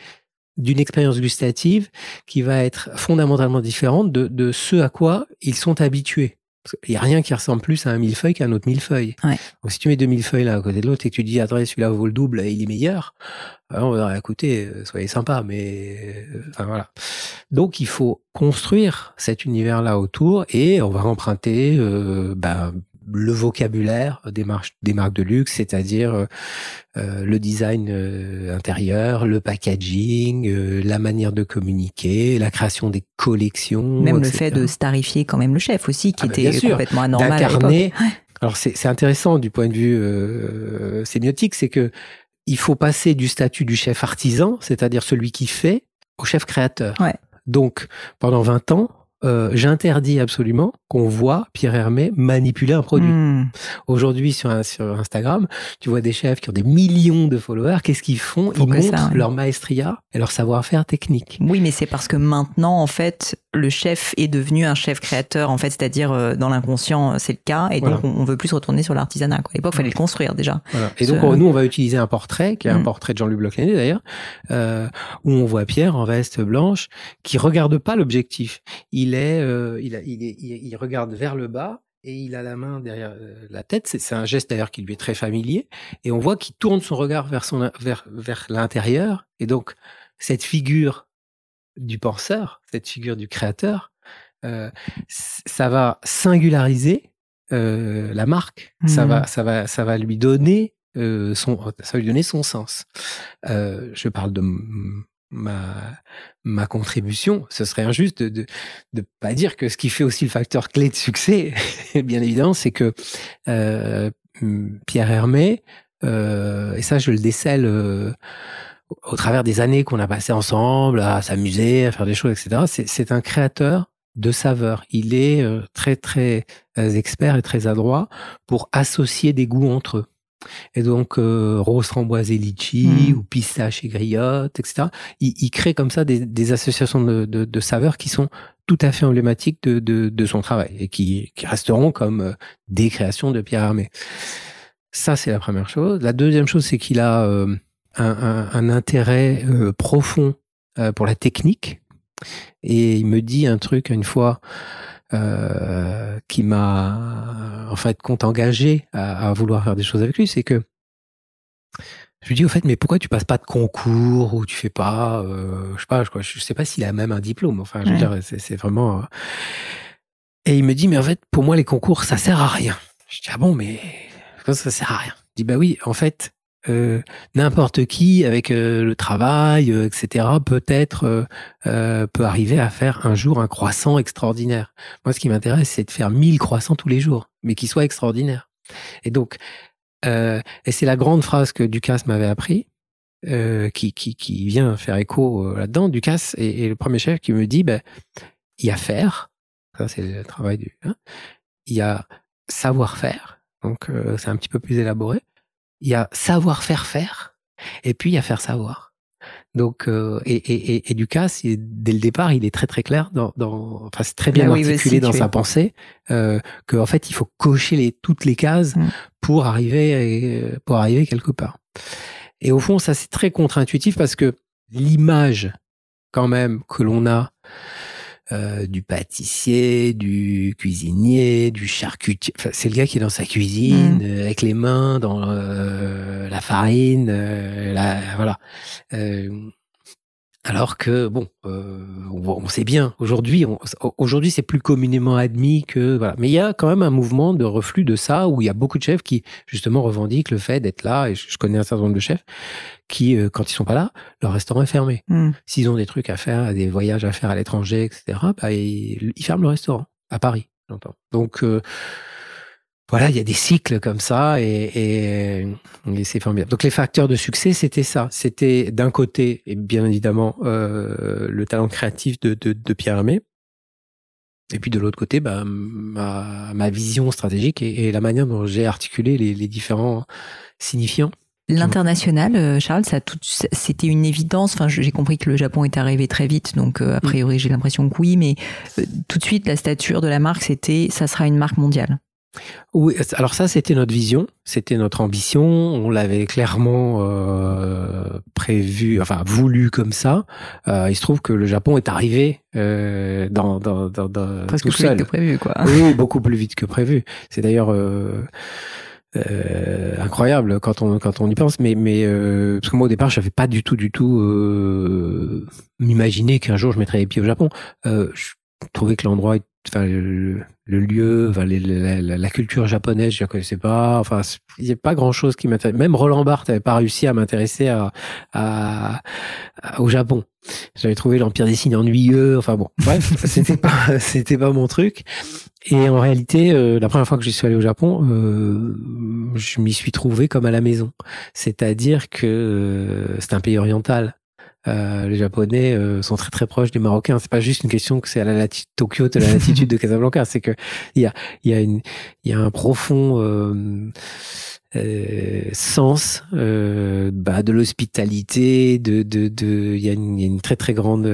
d'une expérience gustative qui va être fondamentalement différente de, de ce à quoi ils sont habitués. Qu'il n'y a rien qui ressemble plus à un millefeuille qu'à un autre millefeuille. Ouais. Donc, si tu mets deux millefeuilles l'un à côté de l'autre et que tu dis, attendez, celui-là vaut le double et il est meilleur, alors on va dire, écoutez, euh, soyez sympa, mais euh, enfin voilà. Donc il faut construire cet univers-là autour et on va emprunter euh, ben, le vocabulaire des marques, des marques de luxe, c'est-à-dire euh, euh, le design euh, intérieur, le packaging, euh, la manière de communiquer, la création des collections. Même le fait de starifier quand même le chef aussi, qui Ah bah, était complètement anormal d'incarner. Alors c'est c'est intéressant du point de vue euh, sémiotique, c'est que il faut passer du statut du chef artisan, c'est-à-dire celui qui fait, au chef créateur. Ouais. Donc pendant 20 ans, euh, j'interdis absolument qu'on voit Pierre Hermé manipuler un produit. Hmm. Aujourd'hui sur, un- sur Instagram, tu vois des chefs qui ont des millions de followers. Qu'est-ce qu'ils font? Ils ça, montrent ouais. leur maestria et leur savoir-faire technique. Oui, mais c'est parce que maintenant, en fait, le chef est devenu un chef créateur, en fait, c'est-à-dire euh, dans l'inconscient, euh, c'est le cas, et donc on, on veut plus retourner sur l'artisanat. À l'époque, il fallait le construire déjà. Voilà. Et donc, on- nous, on va utiliser un portrait, qui est un Mm. portrait de Jean-Luc Bloclenet d'ailleurs, euh, où on voit Pierre en veste blanche, qui regarde pas l'objectif. Il est, euh, il, a- il, est- il, il regarde vers le bas et il a la main derrière euh, la tête. C'est, un geste d'ailleurs qui lui est très familier. Et on voit qu'il tourne son regard vers son, vers, vers l'intérieur. Et donc, cette figure du penseur, cette figure du créateur, euh, ça va singulariser euh, la marque. Ça va, ça va, ça va lui donner euh, son, ça va lui donner son sens. Euh, je parle de ma ma contribution. Ce serait injuste de, de pas dire que ce qui fait aussi le facteur clé de succès, bien évidemment, c'est que euh, Pierre Hermé, euh, et ça je le décèle. euh, au travers des années qu'on a passées ensemble, à s'amuser, à faire des choses, etc., c'est, un créateur de saveurs. Il est euh, très, très euh, expert et très adroit pour associer des goûts entre eux. Et donc, euh, rose, framboise et litchi, Mm. ou pistache et griotte, etc. Il, il crée comme ça des, des associations de, de, de saveurs qui sont tout à fait emblématiques de, de, de son travail et qui, qui resteront comme euh, des créations de Pierre Hermé. Ça, c'est la première chose. La deuxième chose, c'est qu'il a euh, un, un, un intérêt euh, profond euh, pour la technique. Et il me dit un truc une fois euh, qui m'a en fait compte engagé à, à vouloir faire des choses avec lui, c'est que je lui dis au fait, mais pourquoi tu passes pas de concours ou tu fais pas, euh, je sais pas, je, crois- je sais pas s'il a même un diplôme. Enfin, je veux Ouais. dire, c'est vraiment. euh. Et il me dit, mais en fait, pour moi, les concours, ça sert à rien. Je dis ah bon, mais ça sert à rien Il dit bah oui, en fait, euh, n'importe qui avec euh, le travail, euh, etc. Peut-être euh, euh, peut arriver à faire un jour un croissant extraordinaire. Moi, ce qui m'intéresse, c'est de faire 1000 croissants tous les jours, mais qui soient extraordinaires. Et donc, euh, et c'est la grande phrase que Ducasse m'avait appris, qui, qui, qui vient faire écho là-dedans. Ducasse est, le premier chef qui me dit, ben, il y a faire, ça c'est le travail du, hein, il y a savoir-faire, donc euh, c'est un petit peu plus élaboré. Il y a savoir-faire faire, et puis il y a faire savoir. Donc, euh, et, et, et, et Ducasse, il- dès le départ, il est très très clair dans, dans enfin c'est très bien il veut articulé dans sa pensée, euh, que en fait il faut cocher les, toutes les cases Mm. pour arriver euh, pour arriver quelque part. Et au fond, ça c'est très contre-intuitif parce que l'image quand même que l'on a euh, du pâtissier, du cuisinier, du charcutier. Enfin, c'est le gars qui est dans sa cuisine, Mm. euh, avec les mains dans euh, la farine, euh, la, voilà. Alors que bon, euh, on, sait bien aujourd'hui, aujourd'hui c'est plus communément admis que voilà. Mais il y a quand même un mouvement de reflux de ça où il y a beaucoup de chefs qui justement revendiquent le fait d'être là. Et je connais un certain nombre de chefs qui, euh, quand ils sont pas là, leur restaurant est fermé. Hmm. S'ils ont des trucs à faire, des voyages à faire à l'étranger, etc., bah, ils, ferment le restaurant à Paris. J'entends. Donc euh, voilà, il y a des cycles comme ça et, c'est formidable. Donc les facteurs de succès, c'était ça. C'était d'un côté, et bien évidemment, euh, le talent créatif de, Pierre Hermé. Et puis de l'autre côté, bah, ma, vision stratégique et, la manière dont j'ai articulé les, différents signifiants. L'international, euh, Charles, ça c'était une évidence. Enfin, j'ai compris que le Japon est arrivé très vite, donc euh, a priori j'ai l'impression que oui, mais tout de suite la stature de la marque, c'était ça sera une marque mondiale. Oui, alors ça c'était notre vision, c'était notre ambition, on l'avait clairement euh, prévu, enfin voulu comme ça. Euh, il se trouve que le Japon est arrivé euh, dans, dans, dans, dans presque plus vite que prévu, quoi. Oui, beaucoup plus vite que prévu. C'est d'ailleurs euh, euh, incroyable quand on quand on y pense, mais mais euh, parce que moi au départ j'avais pas du tout du tout m'imaginer qu'un jour je mettrais les pieds au Japon. je trouvais que l'endroit enfin le, lieu, enfin, la, culture japonaise, je ne connaissais pas. Enfin, il n'y a pas grand chose qui m'intéresse. Même Roland Barthes n'avait pas réussi à m'intéresser à, à, au Japon. J'avais trouvé l'Empire des signes ennuyeux. Enfin bon, bref, c'était pas, c'était pas mon truc. Et en réalité, euh, la première fois que je suis allé au Japon, euh, je m'y suis trouvé comme à la maison. C'est-à-dire que euh, c'est un pays oriental. Euh, les Japonais euh, sont très très proches des Marocains. C'est pas juste une question que c'est à la latitude Tokyo, à la latitude de Casablanca. C'est que il y a il y a une il y a un profond euh, euh sens bah, de l'hospitalité, de de de il y, y a une très très grande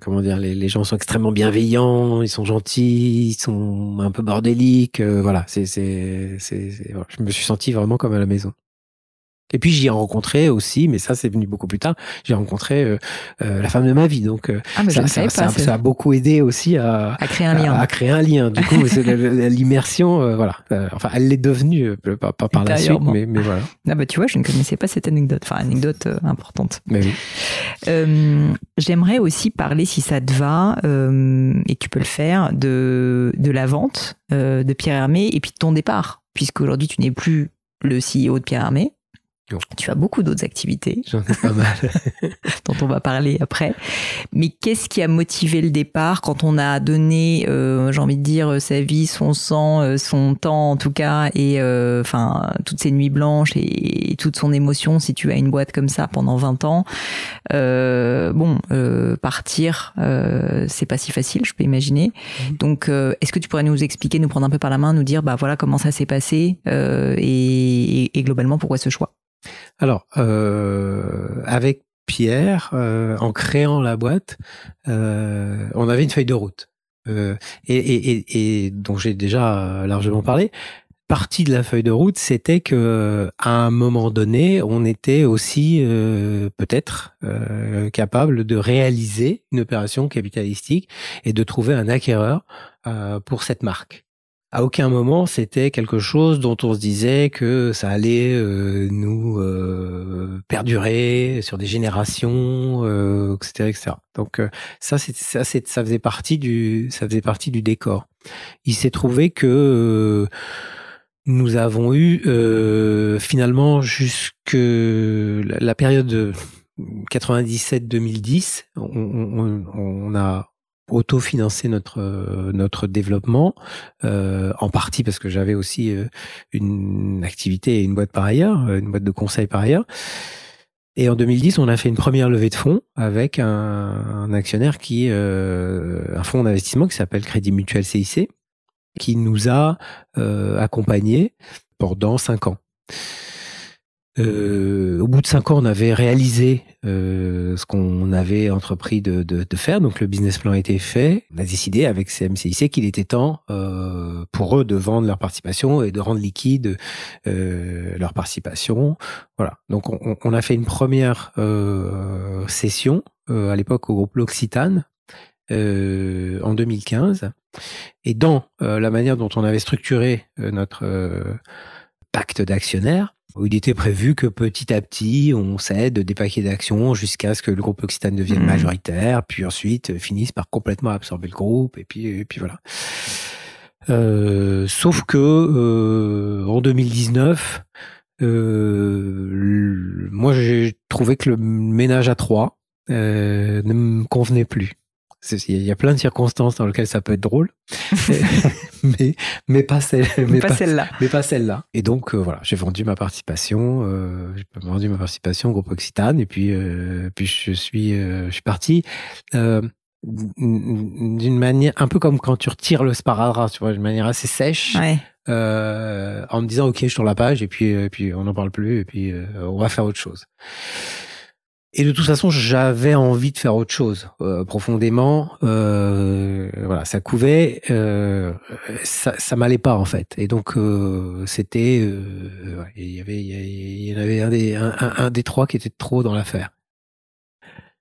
comment dire les, les gens sont extrêmement bienveillants, ils sont gentils, ils sont un peu bordéliques. voilà, c'est c'est c'est je me suis senti vraiment comme à la maison. Et puis j'y ai rencontré aussi, mais ça c'est venu beaucoup plus tard. J'ai rencontré euh, euh, la femme de ma vie, donc euh, ah, ça, ça, ça, ça, a beaucoup aidé aussi à, à créer un lien. À, créer un lien. Du coup, l'immersion, voilà. enfin, elle l'est devenue pas, pas, par la suite, mais, mais voilà. Ah bah tu vois, je ne connaissais pas cette anecdote. Enfin, anecdote importante. Mais oui. J'aimerais aussi parler, si ça te va, et tu peux le faire, de de la vente de Pierre Hermé et puis de ton départ, puisqu'aujourd'hui tu n'es plus le CEO de Pierre Hermé. Tu as beaucoup d'autres activités. J'en ai pas mal. dont on va parler après. Mais qu'est-ce qui a motivé le départ quand on a donné, euh, j'ai envie de dire, sa vie, son sang, euh, son temps en tout cas, et euh, enfin toutes ses nuits blanches et, toute son émotion si tu as une boîte comme ça pendant 20 ans. bon, partir, c'est pas si facile, je peux imaginer. Mhm. Donc, est-ce que tu pourrais nous expliquer, nous prendre un peu par la main, nous dire, bah voilà comment ça s'est passé et, et globalement pourquoi ce choix? Alors, euh, avec Pierre, euh, en créant la boîte, euh, on avait une feuille de route. Et, et, et, dont j'ai déjà largement parlé. Partie de la feuille de route, c'était que à un moment donné, on était aussi peut-être capable de réaliser une opération capitalistique et de trouver un acquéreur pour cette marque à aucun moment c'était quelque chose dont on se disait que ça allait euh, nous euh, perdurer sur des générations, euh, etc., etc. Donc euh, ça, c'est, ça, c'est, ça faisait partie du, ça faisait partie du décor. Il s'est trouvé que nous avons eu finalement jusque la, la période 97-2010, on, on, on a autofinancer notre euh, notre développement euh, en partie parce que j'avais aussi euh, une activité et une boîte par ailleurs une boîte de conseil par ailleurs. Et en 2010 on a fait une première levée de fonds avec un, actionnaire qui un fonds d'investissement qui s'appelle Crédit Mutuel CIC qui nous a accompagnés pendant cinq ans euh, au bout de cinq ans, on avait réalisé euh, ce qu'on avait entrepris de, de, de, faire. Donc le business plan a été fait. On a décidé avec CMCIC qu'il était temps euh, pour eux de vendre leur participation et de rendre liquide euh, leur participation. Voilà. Donc on, on, a fait une première euh, session euh, à l'époque au groupe L'Occitane en 2015. Et dans la manière dont on avait structuré notre pacte d'actionnaires, où il était prévu que petit à petit, on cède des paquets d'actions jusqu'à ce que le groupe Occitane devienne Mhm. majoritaire, puis ensuite euh, finisse par complètement absorber le groupe, et puis, et puis voilà. Euh, sauf que euh, en 2019, euh, le- moi j'ai trouvé que le ménage à trois euh, ne me convenait plus. Il y a plein de circonstances dans lesquelles ça peut être drôle, mais mais pas celle, mais pas, pas, celle-là. mais pas celle-là. Et donc euh, voilà, j'ai vendu ma participation, euh, j'ai vendu ma participation au groupe Occitane, et puis euh, puis je suis euh, je suis parti euh, d'une manière un peu comme quand tu retires le sparadrap, tu vois, d'une manière assez sèche, Ouais. euh, en me disant ok, je tourne la page, et puis euh, puis on n'en parle plus, et puis euh, on va faire autre chose. Et de toute façon, j'avais envie de faire autre chose euh, profondément. Euh, voilà, ça couvait, euh, ça, ça m'allait pas en fait. Et donc euh, c'était, euh, il y avait, il y avait un des, un, un- un des trois qui était trop dans l'affaire.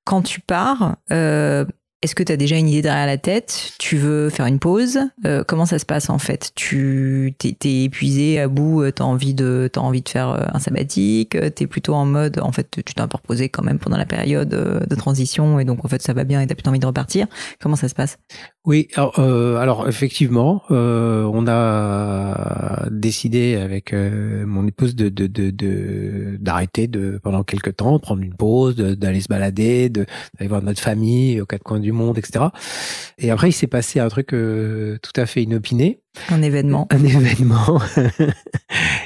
Quand tu pars, euh, est-ce que tu as déjà une idée derrière la tête? Tu veux faire une pause? Euh, Comment ça se passe en fait? Tu t'es, épuisé à bout, euh, t'as envie de t'as envie de faire euh, un sabbatique, t'es plutôt en mode en fait tu t'es un peu reposé quand même pendant la période de transition et donc en fait ça va bien et t'as plutôt envie de repartir. Comment ça se passe? Oui, alors, euh, alors effectivement, euh, on a décidé avec euh, mon épouse de de de de- d'arrêter de, pendant quelques temps, de prendre une pause, d'aller se balader, de- d'aller voir notre famille aux quatre coins du monde, etc. Et après, il s'est passé un truc euh, tout à fait inopiné, Un événement. un événement.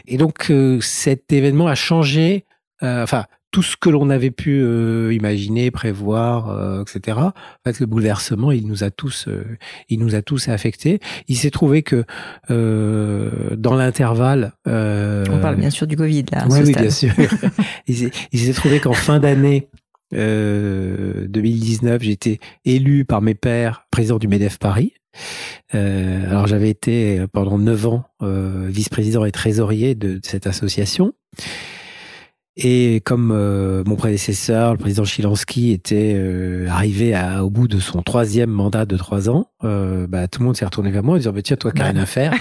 Et donc, euh, cet événement a changé, euh, enfin, tout ce que l'on avait pu euh, imaginer, prévoir, euh, etc. En fait, le bouleversement, il nous a tous, euh, il nous a tous affectés. Il s'est trouvé que euh, dans l'intervalle, euh, On parle bien sûr du Covid là. à Ouais, oui, stade. bien sûr. il s'est trouvé qu'en fin d'année euh, 2019, j'ai été élu par mes pairs président du MEDEF Paris. Euh, alors j'avais été pendant neuf ans euh, vice-président et trésorier de, de cette association. Et comme euh, mon prédécesseur, le président Chilansky, était euh, arrivé à, au bout de son troisième mandat de trois ans, euh, bah, tout le monde s'est retourné vers moi en disant bah, Tiens, toi qui n'as rien à faire,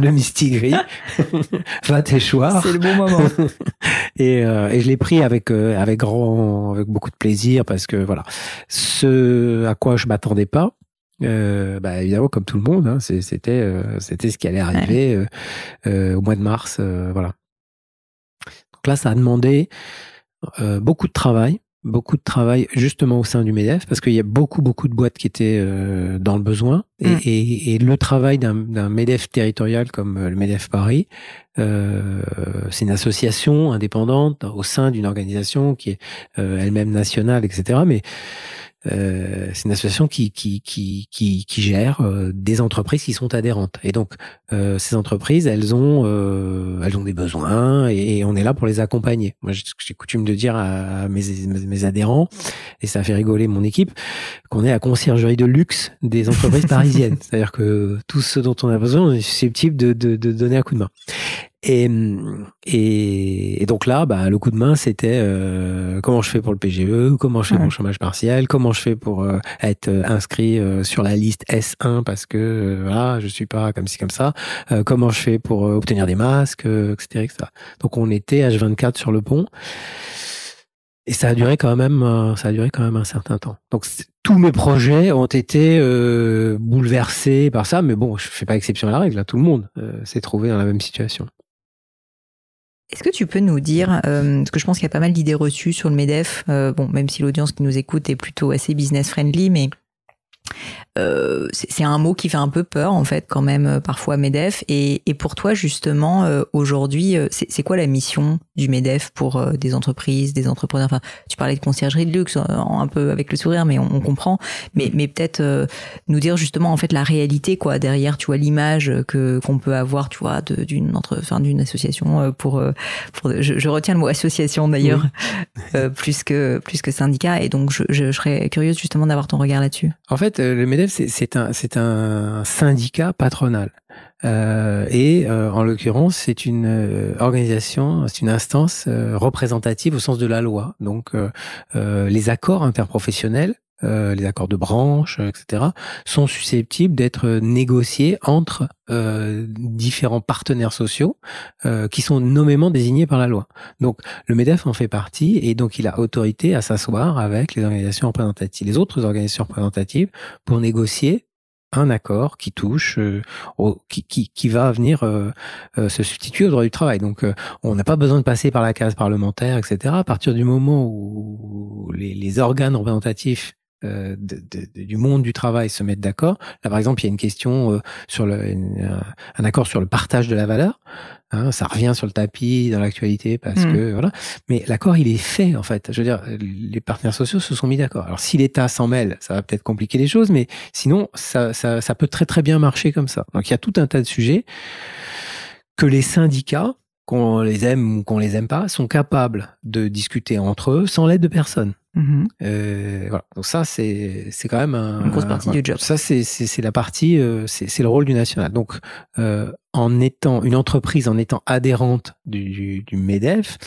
le mistigris, va t'échoir. C'est le bon moment. Et, euh, et je l'ai pris avec euh, avec grand avec beaucoup de plaisir parce que voilà ce à quoi je m'attendais pas euh, bah évidemment comme tout le monde hein, c'était euh, c'était ce qui allait arriver euh, euh, au mois de mars euh, voilà donc là ça a demandé euh, beaucoup de travail beaucoup de travail justement au sein du Medef parce qu'il y a beaucoup beaucoup de boîtes qui étaient euh, dans le besoin et, Mm. et, et le travail d'un Medef territorial comme euh, le Medef Paris euh, c'est une association indépendante au sein d'une organisation qui est euh, elle-même nationale etc mais euh, c'est une association qui qui qui qui, qui gère euh, des entreprises qui sont adhérentes. Et donc euh, ces entreprises elles ont euh, elles ont des besoins et, et on est là pour les accompagner. Moi j'ai coutume de dire à mes, adhérents et ça fait rigoler mon équipe qu'on est la conciergerie de luxe des entreprises parisiennes. C'est-à-dire que tout ce dont on a besoin on est susceptible de, de, de donner un coup de main et, et, et donc là, bah, le coup de main, c'était euh, comment je fais pour le PGE, comment je fais pour Ouais. le chômage partiel, comment je fais pour euh, être euh, inscrit euh, sur la liste S1 parce que euh, voilà, je suis pas comme ci comme ça, euh, comment je fais pour euh, obtenir des masques, euh, etc., etc. Donc on était H24 sur le pont. Et ça a duré quand même, ça a duré quand même un certain temps. Donc tous mes projets ont été euh, bouleversés par ça, mais bon, je fais pas exception à la règle. Là, tout le monde euh, s'est trouvé dans la même situation. Est-ce que tu peux nous dire, euh, parce que je pense qu'il y a pas mal d'idées reçues sur le MEDEF, euh, bon, même si l'audience qui nous écoute est plutôt assez business friendly, mais euh, c'est un mot qui fait un peu peur en fait quand même euh, parfois MEDEF. Et, et pour toi justement euh, aujourd'hui, euh, c'est quoi la mission du MEDEF pour euh, des entreprises, des entrepreneurs? Enfin, tu parlais de conciergerie de luxe euh, un peu avec le sourire, mais on, on comprend. Mais, mais peut-être euh, nous dire justement en fait la réalité quoi derrière, tu vois l'image que qu'on peut avoir, tu vois, d'une entre, enfin d'une association euh, pour, pour je, je retiens le mot association d'ailleurs euh, plus que plus que syndicat. Et donc je, je, je serais curieuse justement d'avoir ton regard là-dessus. En fait, euh, le MEDEF, c'est- un, un syndicat patronal. Euh, et euh, en l'occurrence, c'est une euh, organisation, c'est une instance euh, représentative au sens de la loi. Donc, euh, les accords interprofessionnels euh, les accords de branche, etc., sont susceptibles d'être négociés entre euh, différents partenaires sociaux euh, qui sont nommément désignés par la loi. Donc le MEDEF en fait partie et donc il a autorité à s'asseoir avec les organisations représentatives, les autres organisations représentatives pour négocier un accord qui touche, euh, qui, qui, qui, va venir euh, euh, se substituer au droit du travail. Donc, on n'a pas besoin de passer par la case parlementaire, etc. À partir du moment où les, les organes représentatifs de, de, du monde du travail se mettent d'accord. Là, par exemple, il y a une question sur le, un accord sur le partage de la valeur. Hein, ça revient sur le tapis dans l'actualité parce mmh. que voilà. Mais l'accord, il est fait en fait. Je veux dire, les partenaires sociaux se sont mis d'accord. Alors si l'État s'en mêle, ça va peut-être compliquer les choses, mais sinon, ça, ça, ça peut très très bien marcher comme ça. Donc il y a tout un tas de sujets que les syndicats, qu'on les aime ou qu'on les aime pas, sont capables de discuter entre eux sans l'aide de personne. Mmh. Euh, voilà. Donc ça, c'est c'est quand même un, une grosse partie du job. Ça, c'est c'est la partie, euh, c'est c'est le rôle du national. Donc, euh, en étant une entreprise, en étant adhérente du, du, du Medef,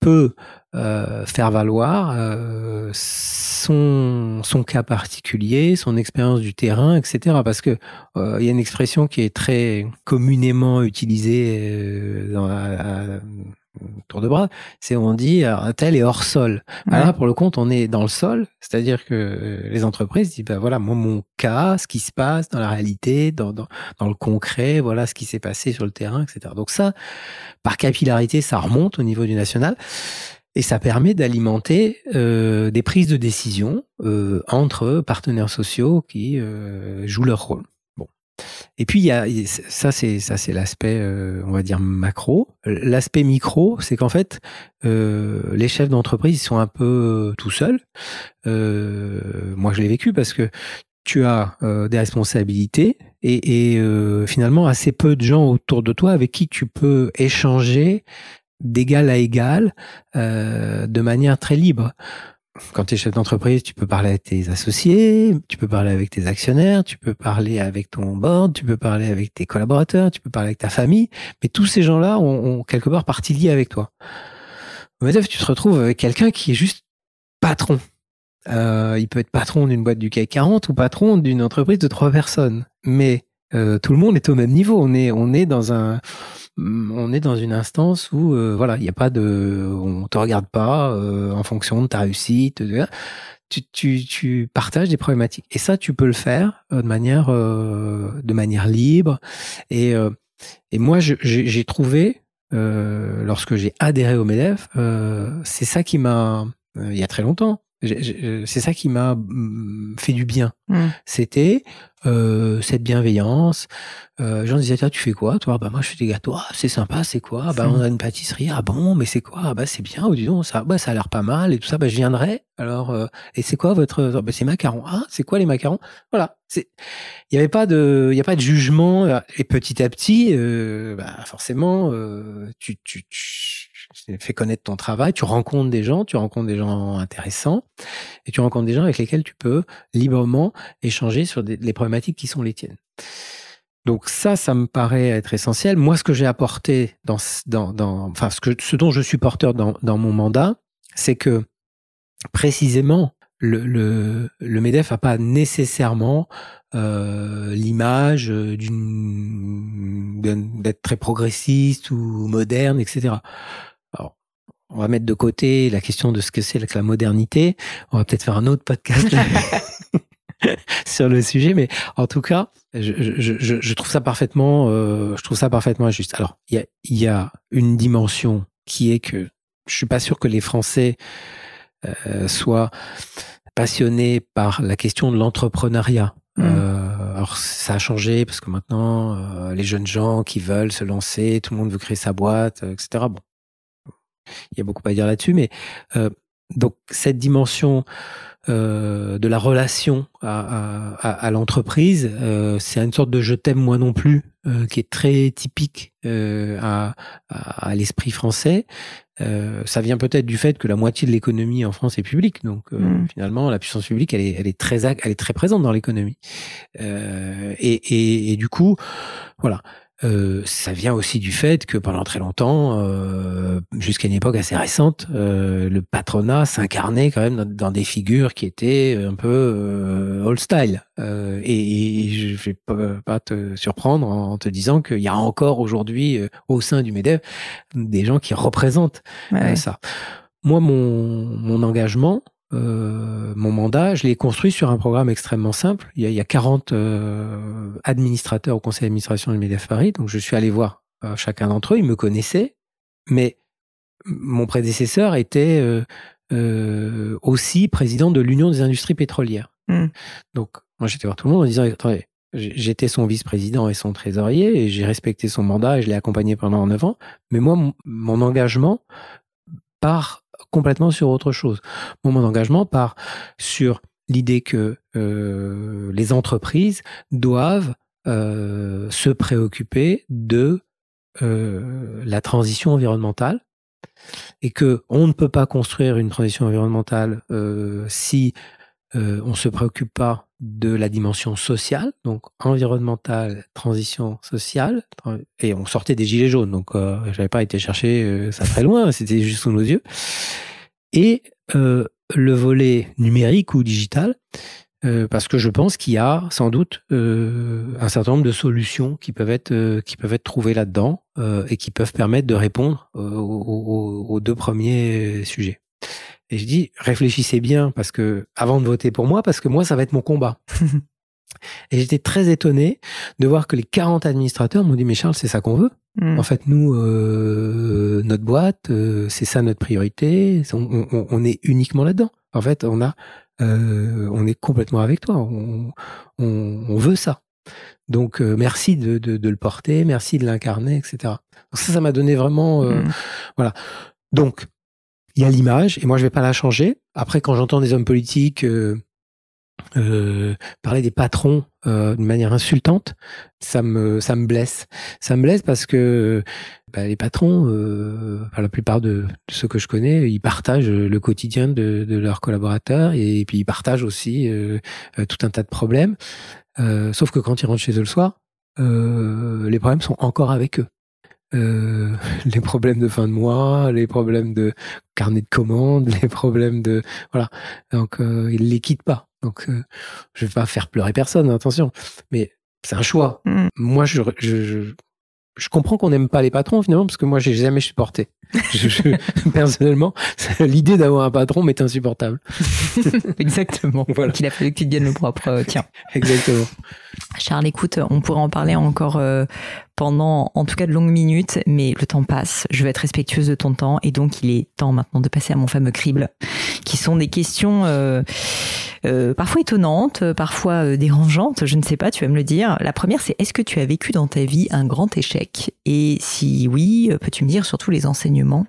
peut euh, faire valoir euh, son, son cas particulier, son expérience du terrain, etc. Parce que euh, il y a une expression qui est très communément utilisée euh, dans la, tour de bras, c'est on dit un tel est hors sol. Là, pour le compte, on est dans le sol, c'est-à-dire que euh, les entreprises disent, bah voilà, moi, mon cas, ce qui se passe dans la réalité, dans, dans, dans le concret, voilà ce qui s'est passé sur le terrain, etc. Donc ça, par capillarité, ça remonte au niveau du national. Et ça permet d'alimenter euh, des prises de décision euh, entre partenaires sociaux qui euh, jouent leur rôle. Et puis il y a ça c'est ça c'est l'aspect euh, on va dire macro. L'aspect micro, c'est qu'en fait euh, les chefs d'entreprise ils sont un peu tout seuls. moi je l'ai vécu parce que tu as des responsabilités et, finalement assez peu de gens autour de toi avec qui tu peux échanger d'égal à égal, euh, de manière très libre. Quand tu es chef d'entreprise, tu peux parler avec tes associés, tu peux parler avec tes actionnaires, tu peux parler avec ton board, tu peux parler avec tes collaborateurs, tu peux parler avec ta famille, mais tous ces gens-là ont, quelque part partie liée avec toi. Mais tu te retrouves avec quelqu'un qui est juste patron. Euh, il peut être patron d'une boîte du CAC 40 ou patron d'une entreprise de trois personnes. Mais euh, tout le monde est au même niveau. On est, on est dans un, on est dans une instance où euh, voilà, il n'y a pas de, on te regarde pas euh, en fonction de ta réussite. Tu, tu, tu, partages des problématiques. Et ça, tu peux le faire euh, de manière, de manière libre. Et, et moi, j'ai trouvé, lorsque j'ai adhéré au MEDEF, c'est ça qui m'a, il y a très longtemps, c'est ça qui m'a mm, fait du bien. Mm. C'était euh, cette bienveillance. Euh, J'en disais, tu fais quoi Toi, bah moi je fais des gâteaux. Ah, c'est sympa, c'est quoi? Bah on a une pâtisserie. Ah bon, mais c'est quoi? Bah c'est bien. Oh, dis donc, ça, bah ça a l'air pas mal et tout ça. Bah je viendrai. Alors, euh, et c'est quoi votre Bah c'est macarons. Ah, c'est quoi les macarons? Voilà. C'est, il y avait pas de, il y a pas de jugement. Et petit à petit, euh, bah forcément, euh, tu, tu, tu fais connaître ton travail. Tu rencontres des gens, tu rencontres des gens intéressants et tu rencontres des gens avec lesquels tu peux librement échanger sur des, les problématiques qui sont les tiennes. Donc ça, ça me paraît être essentiel. Moi, ce que j'ai apporté dans, dans, dans, enfin, ce, que, ce dont je suis porteur dans, dans mon mandat, c'est que précisément, le, le, le MEDEF n'a pas nécessairement euh, l'image d'une d'être très progressiste ou moderne, etc. On va mettre de côté la question de ce que c'est que la modernité. On va peut-être faire un autre podcast sur le sujet, mais en tout cas, je, je, je trouve ça parfaitement, euh, je trouve ça parfaitement juste. Alors, il y a, y a une dimension qui est que je suis pas sûr que les Français euh, soient passionnés par la question de l'entrepreneuriat. Mmh. Euh, alors ça a changé parce que maintenant euh, les jeunes gens qui veulent se lancer, tout le monde veut créer sa boîte, etc. Bon, il y a beaucoup à dire là-dessus, mais euh, donc cette dimension euh, de la relation à, à, à l'entreprise, euh, c'est une sorte de je t'aime moi non plus euh, qui est très typique euh, à, à l'esprit français. Euh, ça vient peut-être du fait que la moitié de l'économie en France est publique, donc mm. finalement la puissance publique elle est, elle est très elle est très présente dans l'économie. Et, et, et, du coup, voilà. Euh, ça vient aussi du fait que pendant très longtemps, euh, jusqu'à une époque assez récente, euh, le patronat s'incarnait quand même dans, dans, des figures qui étaient un peu euh, old style. Euh, et, et, je vais pas, pas, te surprendre en te disant qu'il y a encore aujourd'hui au sein du MEDEV des gens qui représentent ouais. ça. Moi, mon, mon engagement, euh, mon mandat, je l'ai construit sur un programme extrêmement simple. Il y a, il y a 40 euh, administrateurs au conseil d'administration du MEDEF Paris, donc je suis allé voir euh, chacun d'entre eux, ils me connaissaient, mais mon prédécesseur était euh, euh, aussi président de l'Union des industries pétrolières. Mm. Donc moi j'étais voir tout le monde en disant, attendez, j'étais son vice-président et son trésorier, et j'ai respecté son mandat et je l'ai accompagné pendant 9 ans, mais moi, mon, mon engagement part complètement sur autre chose. Mon, mon engagement part sur l'idée que euh, les entreprises doivent euh, se préoccuper de euh, la transition environnementale et que on ne peut pas construire une transition environnementale si on se préoccupe pas de la dimension sociale, donc environnementale, transition sociale, et on sortait des gilets jaunes, donc euh, j'avais pas été chercher euh, ça très loin, c'était juste sous nos yeux. Et euh, le volet numérique ou digital, euh, parce que je pense qu'il y a sans doute euh, un certain nombre de solutions qui peuvent être qui peuvent être trouvées là-dedans et qui peuvent permettre de répondre aux, aux deux premiers sujets. Et je dis, réfléchissez bien parce que avant de voter pour moi, parce que moi, ça va être mon combat. Et j'étais très étonné de voir que les 40 administrateurs m'ont dit, mais Charles, c'est ça qu'on veut. Mm. En fait, nous, euh, notre boîte, euh, c'est ça notre priorité. On, on, on est uniquement là-dedans. En fait, on a, euh, on est complètement avec toi. On, on veut ça. Donc, euh, merci de, de, de, le porter, merci de l'incarner, etc. Donc ça, ça m'a donné vraiment, euh, mm. voilà. Donc, il y a l'image, et moi je vais pas la changer. Après, quand j'entends des hommes politiques euh, euh, parler des patrons euh, d'une manière insultante, ça me ça me blesse. Ça me blesse parce que bah, les patrons, euh, la plupart de, de, ceux que je connais, ils partagent le quotidien de, de leurs collaborateurs et, puis ils partagent aussi tout un tas de problèmes. Sauf que quand ils rentrent chez eux le soir, les problèmes sont encore avec eux. Euh, les problèmes de fin de mois, les problèmes de carnet de commandes, les problèmes de voilà. Donc euh, ils les quittent pas. Donc euh, je vais pas faire pleurer personne, attention. Mais c'est un choix. Mm. Moi je, je, je, je comprends qu'on n'aime pas les patrons finalement parce que moi j'ai jamais supporté. Je, je, personnellement, l'idée d'avoir un patron m'est insupportable. Exactement. Voilà. Qu'il a fallu que tu le propre. Euh, tiens. Exactement. Charles, écoute, on pourrait en parler encore euh, pendant, en tout cas, de longues minutes, mais le temps passe. Je veux être respectueuse de ton temps, et donc il est temps maintenant de passer à mon fameux crible, qui sont des questions euh, euh, parfois étonnantes, parfois euh, dérangeantes. Je ne sais pas, tu vas me le dire. La première, c'est est-ce que tu as vécu dans ta vie un grand échec? Et si oui, peux-tu me dire surtout les enseignements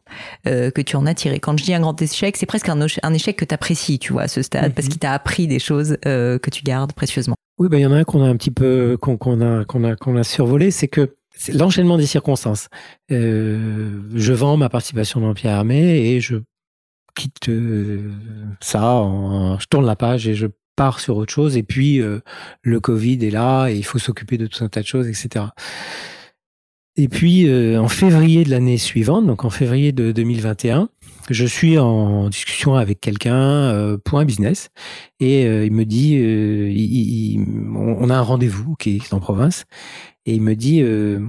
euh, que tu en as tirés? Quand je dis un grand échec, c'est presque un, un échec que tu apprécies, tu vois, à ce stade, mm -hmm. parce qu'il t'a appris des choses que tu gardes précieusement. Oui, ben il y en a un qu'on a un petit peu qu'on a qu'on a qu'on a survolé, c'est que l'enchaînement des circonstances. Euh, je vends ma participation dans Pierre Armé et je quitte euh, ça, je tourne la page et je pars sur autre chose. Et puis euh, le Covid est là et il faut s'occuper de tout un tas de choses, etc. Et puis euh, en février de l'année suivante, donc en février de 2021, je suis en discussion avec quelqu'un euh, pour un business et euh, il me dit, euh, il, il, on a un rendez-vous qui est en province et il me dit, euh,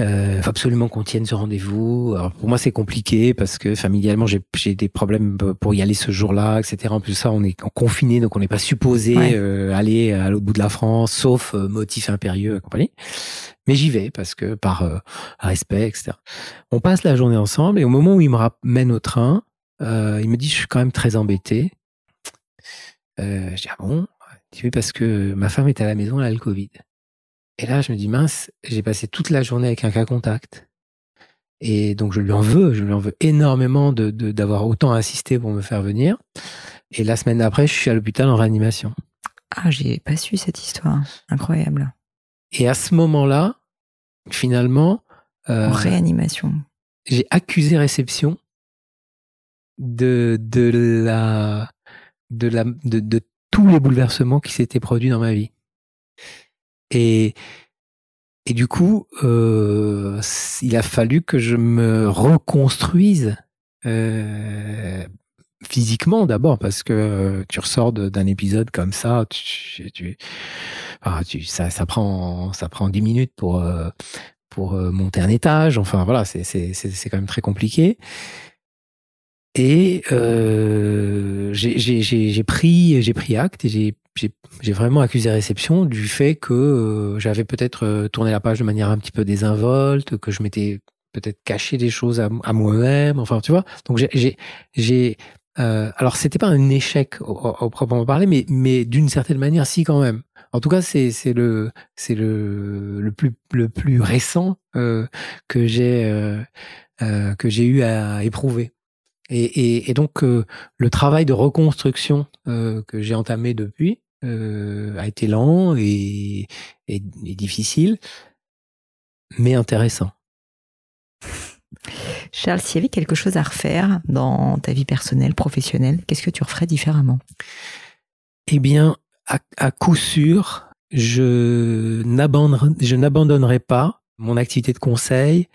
euh, faut absolument qu'on tienne ce rendez-vous. Alors pour moi c'est compliqué parce que familialement j'ai des problèmes pour y aller ce jour-là, etc. En plus ça on est confiné donc on n'est pas supposé ouais. euh, aller à l'autre bout de la France sauf motif impérieux et compagnie. Mais j'y vais parce que par euh, respect, etc. On passe la journée ensemble et au moment où il me ramène au train, euh, il me dit je suis quand même très embêté. Euh, je dis ah bon, oui parce que ma femme est à la maison, elle a le Covid. Et là, je me dis, mince, j'ai passé toute la journée avec un cas contact. Et donc, je lui en veux, je lui en veux énormément de, d'avoir autant insisté pour me faire venir. Et la semaine d'après, je suis à l'hôpital en réanimation. Ah, j'ai pas su cette histoire. Incroyable. Et à ce moment-là, finalement. Euh, en réanimation. J'ai accusé réception de, de la, de la, de, de tous les bouleversements qui s'étaient produits dans ma vie. Et, et du coup, euh, il a fallu que je me reconstruise euh, physiquement d'abord parce que euh, tu ressors d'un épisode comme ça, tu, tu, ah, tu, ça, ça prend ça prend dix minutes pour euh, pour euh, monter un étage. Enfin voilà, c'est c'est c'est quand même très compliqué. Et euh, j'ai pris j'ai pris acte et j'ai j'ai vraiment accusé réception du fait que j'avais peut-être tourné la page de manière un petit peu désinvolte, que je m'étais peut-être caché des choses à, à moi-même. Enfin, tu vois. Donc j'ai j'ai euh, alors, c'était pas un échec au, proprement parler, mais, mais d'une certaine manière, si quand même. En tout cas, c'est le c'est le le plus le plus récent euh, que j'ai euh, euh que j'ai eu à éprouver. Et, et, et donc euh, le travail de reconstruction euh, que j'ai entamé depuis a été lent et, et difficile, mais intéressant. Charles, s'il y avait quelque chose à refaire dans ta vie personnelle, professionnelle, qu'est-ce que tu referais différemment? Eh bien, à, coup sûr, je n'abandonnerai pas mon activité de conseil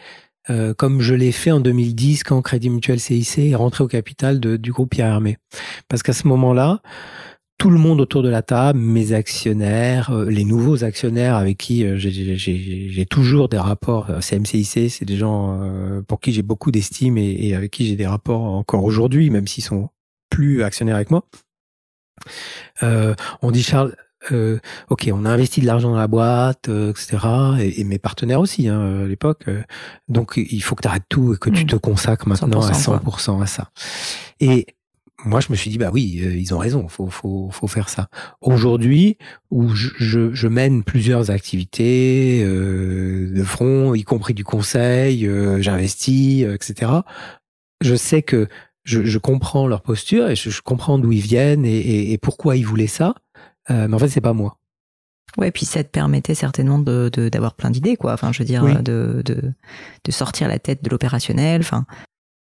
euh, comme je l'ai fait en 2010 quand Crédit Mutuel CIC est rentré au capital du groupe Pierre Hermé. Parce qu'à ce moment-là, tout le monde autour de la table, mes actionnaires, euh, les nouveaux actionnaires avec qui euh, j'ai toujours des rapports. Euh, CMCIC, c'est des gens pour qui j'ai beaucoup d'estime et, avec qui j'ai des rapports encore aujourd'hui, même s'ils sont plus actionnaires avec moi. on dit Charles, ok, on a investi de l'argent dans la boîte, etc. Et, mes partenaires aussi hein, à l'époque. donc il faut que tu arrêtes tout et que tu mmh. te consacres maintenant à 100% à ça. Et moi, je me suis dit, bah oui, euh, ils ont raison, faut, faut, faut faire ça. Aujourd'hui, où je, je, mène plusieurs activités euh, de front, y compris du conseil, euh, j'investis, euh, etc. Je sais que je, je, comprends leur posture et je, comprends d'où ils viennent et, et, pourquoi ils voulaient ça. mais en fait, c'est pas moi. Ouais, puis ça te permettait certainement de d'avoir plein d'idées, quoi. Enfin, je veux dire, de, de, de sortir la tête de l'opérationnel. Enfin,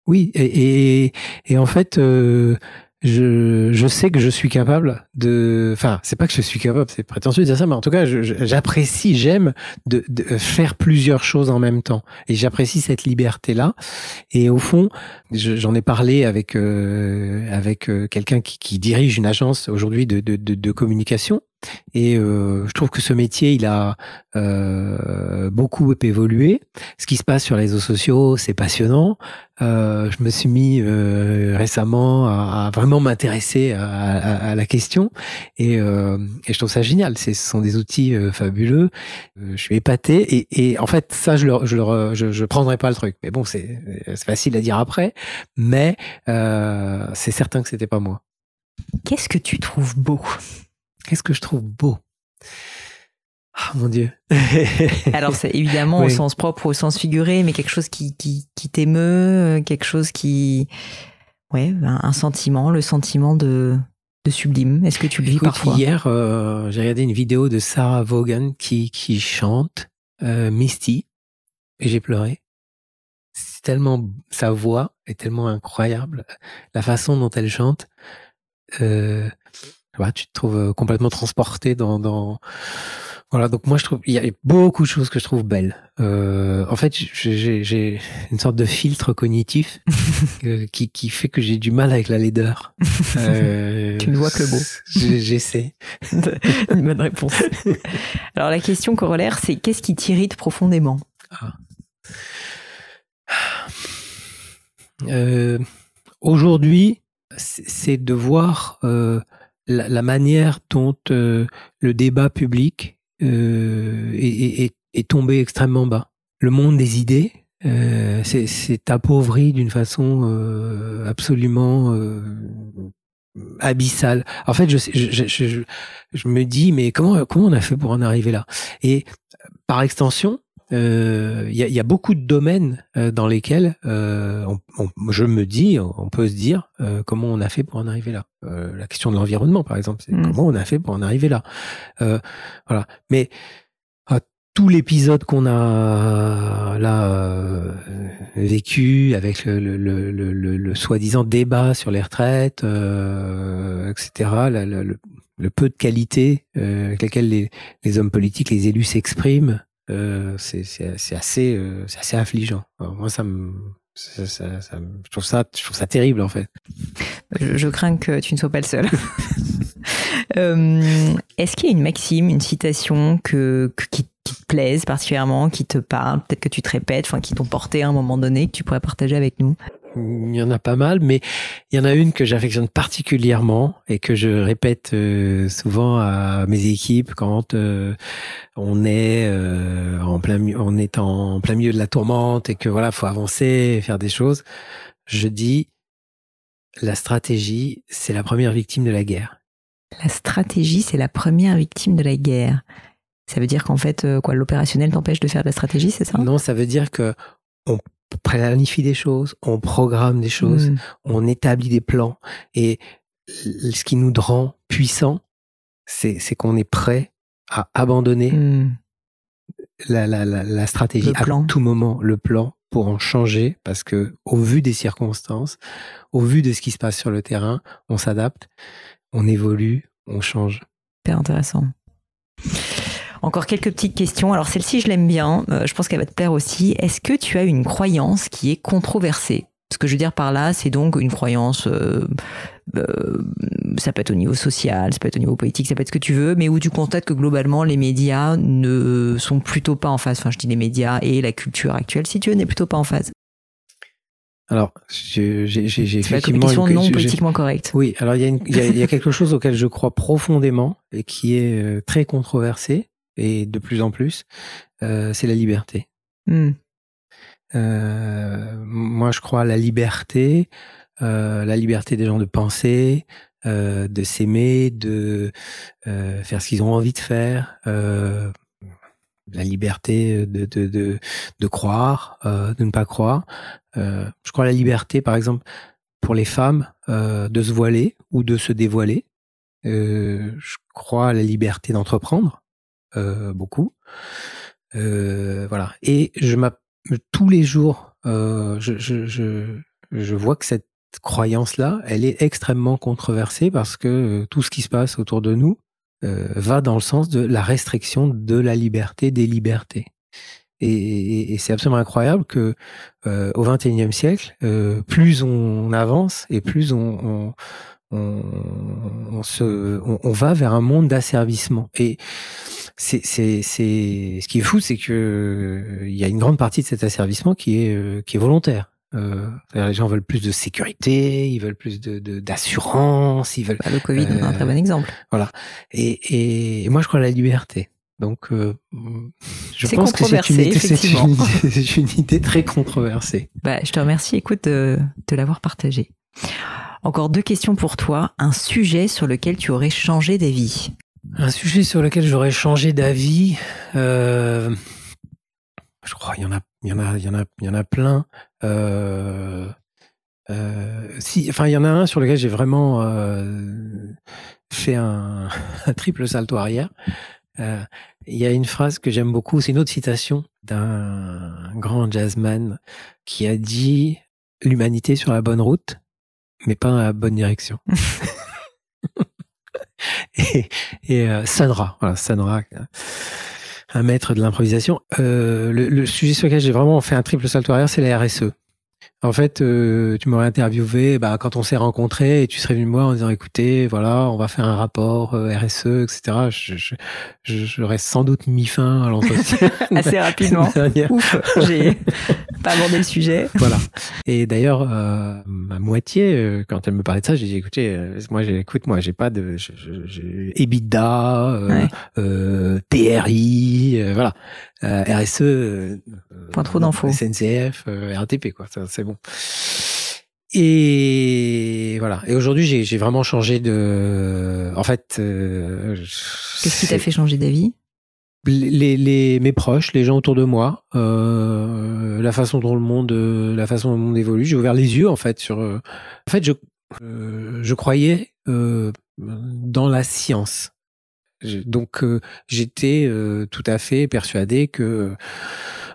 oui, et, et, et en fait, euh, je, je sais que je suis capable de. Enfin, c'est pas que je suis capable, c'est prétentieux de dire ça, mais en tout cas, j'apprécie, j'aime de, de, faire plusieurs choses en même temps, et j'apprécie cette liberté-là. Et au fond, j'en ai parlé avec euh, avec euh, quelqu'un qui, qui, dirige une agence aujourd'hui de, de, de, communication, et euh, je trouve que ce métier, il a euh, beaucoup évolué. Ce qui se passe sur les réseaux sociaux, c'est passionnant. Euh, je me suis mis euh, récemment à, vraiment m'intéresser à, la question et, euh, et, je trouve ça génial. Ce sont des outils euh, fabuleux. je suis épaté et, et, en fait ça, je le, je, le, je, je prendrai pas le truc. Mais bon, c'est facile à dire après. Mais c'est certain que c'était pas moi. Qu'est-ce que tu trouves beau? Qu'est-ce que je trouve beau? Ah mon Dieu. Alors c'est évidemment au sens propre, au sens figuré, mais quelque chose qui, qui, qui t'émeut, euh, quelque chose qui... Ouais, un sentiment, le sentiment de, de sublime. Est-ce que tu le vis parfois? Hier, euh, j'ai regardé une vidéo de Sarah Vaughan qui, qui chante euh, Misty et j'ai pleuré. C'est tellement sa voix est tellement incroyable, la façon dont elle chante. Euh, tu te trouves euh, complètement transporté dans, dans... Voilà, donc moi je trouve il y a beaucoup de choses que je trouve belles. Euh, en fait, j'ai une sorte de filtre cognitif euh, qui, qui fait que j'ai du mal avec la laideur. Euh, tu ne vois que le beau. J'essaie. une bonne réponse. Alors la question corollaire, c'est qu'est-ce qui t'irrite profondément? Ah. euh, Aujourd'hui, c'est de voir euh, la, manière dont euh, le débat public euh, est, est, est, tombé extrêmement bas. Le monde des idées euh, c'est appauvri d'une façon euh, absolument euh, abyssale. En fait, je, je, je, je, me dis, mais comment, comment on a fait pour en arriver là? Et par extension, euh, il y, a, y, a, beaucoup de domaines euh, dans lesquels euh, on, je me dis, on peut se dire comment on a fait pour en arriver là. la question de l'environnement, par exemple, c'est mm. comment on a fait pour en arriver là. voilà. Mais tout l'épisode qu'on a là vécu avec le, le, le, le soi-disant débat sur les retraites, etc. le, peu de qualité avec lesquelles les, les hommes politiques, les élus s'expriment c'est assez, c'est assez affligeant. moi, ça ça, ça, je trouve ça, terrible en fait. Je, crains que tu ne sois pas le seul. euh, Est-ce qu'il y a une maxime, une citation que qui, qui, te plaise particulièrement, qui te parle, peut-être que tu te répètes, enfin qui t'ont porté à un moment donné, que tu pourrais partager avec nous? Il y en a pas mal, mais il y en a une que j'affectionne particulièrement et que je répète euh, souvent à mes équipes quand euh, on est euh, en plein, on est en plein milieu de la tourmente et que voilà, faut avancer, faire des choses. Je dis, la stratégie, c'est la première victime de la guerre. La stratégie, c'est la première victime de la guerre. Ça veut dire qu'en fait, quoi, l'opérationnel t'empêche de faire de la stratégie, c'est ça? Non, ça veut dire que on planifie des choses, on programme des choses, mmh. on établit des plans. Et ce qui nous rend puissants, c'est, qu'on est prêt à abandonner mmh. la, la, la, la, stratégie à tout moment, le plan pour en changer parce que au vu des circonstances, au vu de ce qui se passe sur le terrain, on s'adapte, on évolue, on change. Super intéressant. Encore quelques petites questions. Alors celle-ci, je l'aime bien. Euh, je pense qu'elle va te plaire aussi. Est-ce que tu as une croyance qui est controversée? Ce que je veux dire par là, c'est donc une croyance. Euh, euh, ça peut être au niveau social, ça peut être au niveau politique, ça peut être ce que tu veux, mais où tu constates que globalement les médias ne sont plutôt pas en phase. Enfin, je dis les médias et la culture actuelle, si tu veux, n'est plutôt pas en phase. Alors, j'ai effectivement la une, non politiquement correcte. Oui, alors il y, a il, y a, quelque chose auquel je crois profondément et qui est très controversé, et de plus en plus, euh, c'est la liberté. Mmh. Euh, moi, je crois à la liberté, euh, la liberté des gens de penser, euh, de s'aimer, de euh, faire ce qu'ils ont envie de faire, euh, la liberté de, de, de, de croire, de ne pas croire. je crois à la liberté, par exemple, pour les femmes, de se voiler ou de se dévoiler. je crois à la liberté d'entreprendre. Euh, beaucoup. Euh, voilà. Et je tous les jours, euh, je, je, je, je vois que cette croyance-là, elle est extrêmement controversée parce que tout ce qui se passe autour de nous euh, va dans le sens de la restriction de la liberté des libertés. Et, et, et c'est absolument incroyable que euh, au XXIe siècle, euh, plus on avance et plus on, on, on, on se, on, va vers un monde d'asservissement. Et c'est, c'est, c'est, ce qui est fou, c'est que euh, il y a une grande partie de cet asservissement qui est, euh, qui est volontaire. Euh, les gens veulent plus de sécurité, ils veulent plus de, d'assurance, ils veulent. Bah, le Covid euh, un très bon exemple. Voilà. Et, et, moi, je crois à la liberté. Donc, euh, je pense que c'est une, idée, c'est, une, c'est une idée très controversée. Bah, je te remercie, écoute, de, de l'avoir partagé. Encore deux questions pour toi. Un sujet sur lequel tu aurais changé d'avis. Un sujet sur lequel j'aurais changé d'avis, euh, je crois, il y en a, il y en a, il y en a, il y en a plein. Euh, euh, si, enfin, il y en a un sur lequel j'ai vraiment euh, fait un, un, triple salto arrière. Euh, il y a une phrase que j'aime beaucoup, c'est une autre citation d'un grand jazzman qui a dit l'humanité sur la bonne route, mais pas dans la bonne direction. et, et euh, Sanra, voilà, Sanra, un maître de l'improvisation. Euh, le, le, sujet sur lequel j'ai vraiment fait un triple salto arrière, c'est la RSE. En fait, euh, tu m'aurais interviewé bah, quand on s'est rencontrés et tu serais venu me voir en disant écoutez, voilà, on va faire un rapport euh, RSE, etc. Je, je, j'aurais sans doute mis fin à l'entretien. Assez rapidement. Ouf, j'ai pas abordé le sujet. Voilà. Et d'ailleurs, euh, ma moitié, euh, quand elle me parlait de ça, j'ai dit écoutez, euh, moi, j'ai, écoute, moi, j'ai pas de j'ai EBITDA, ouais. TRI, voilà. RSE. Pas trop d'infos. SNCF, RATP, quoi. c'est bon. Et voilà. Et aujourd'hui, j'ai vraiment changé de. En fait. Euh, Qu'est-ce qui t'a fait changer d'avis? Les, les, mes proches, les gens autour de moi, euh, la façon dont le monde, la façon dont le monde évolue. J'ai ouvert les yeux en fait sur. Euh, en fait, je euh, je croyais euh, dans la science. Donc j'étais tout à fait persuadé que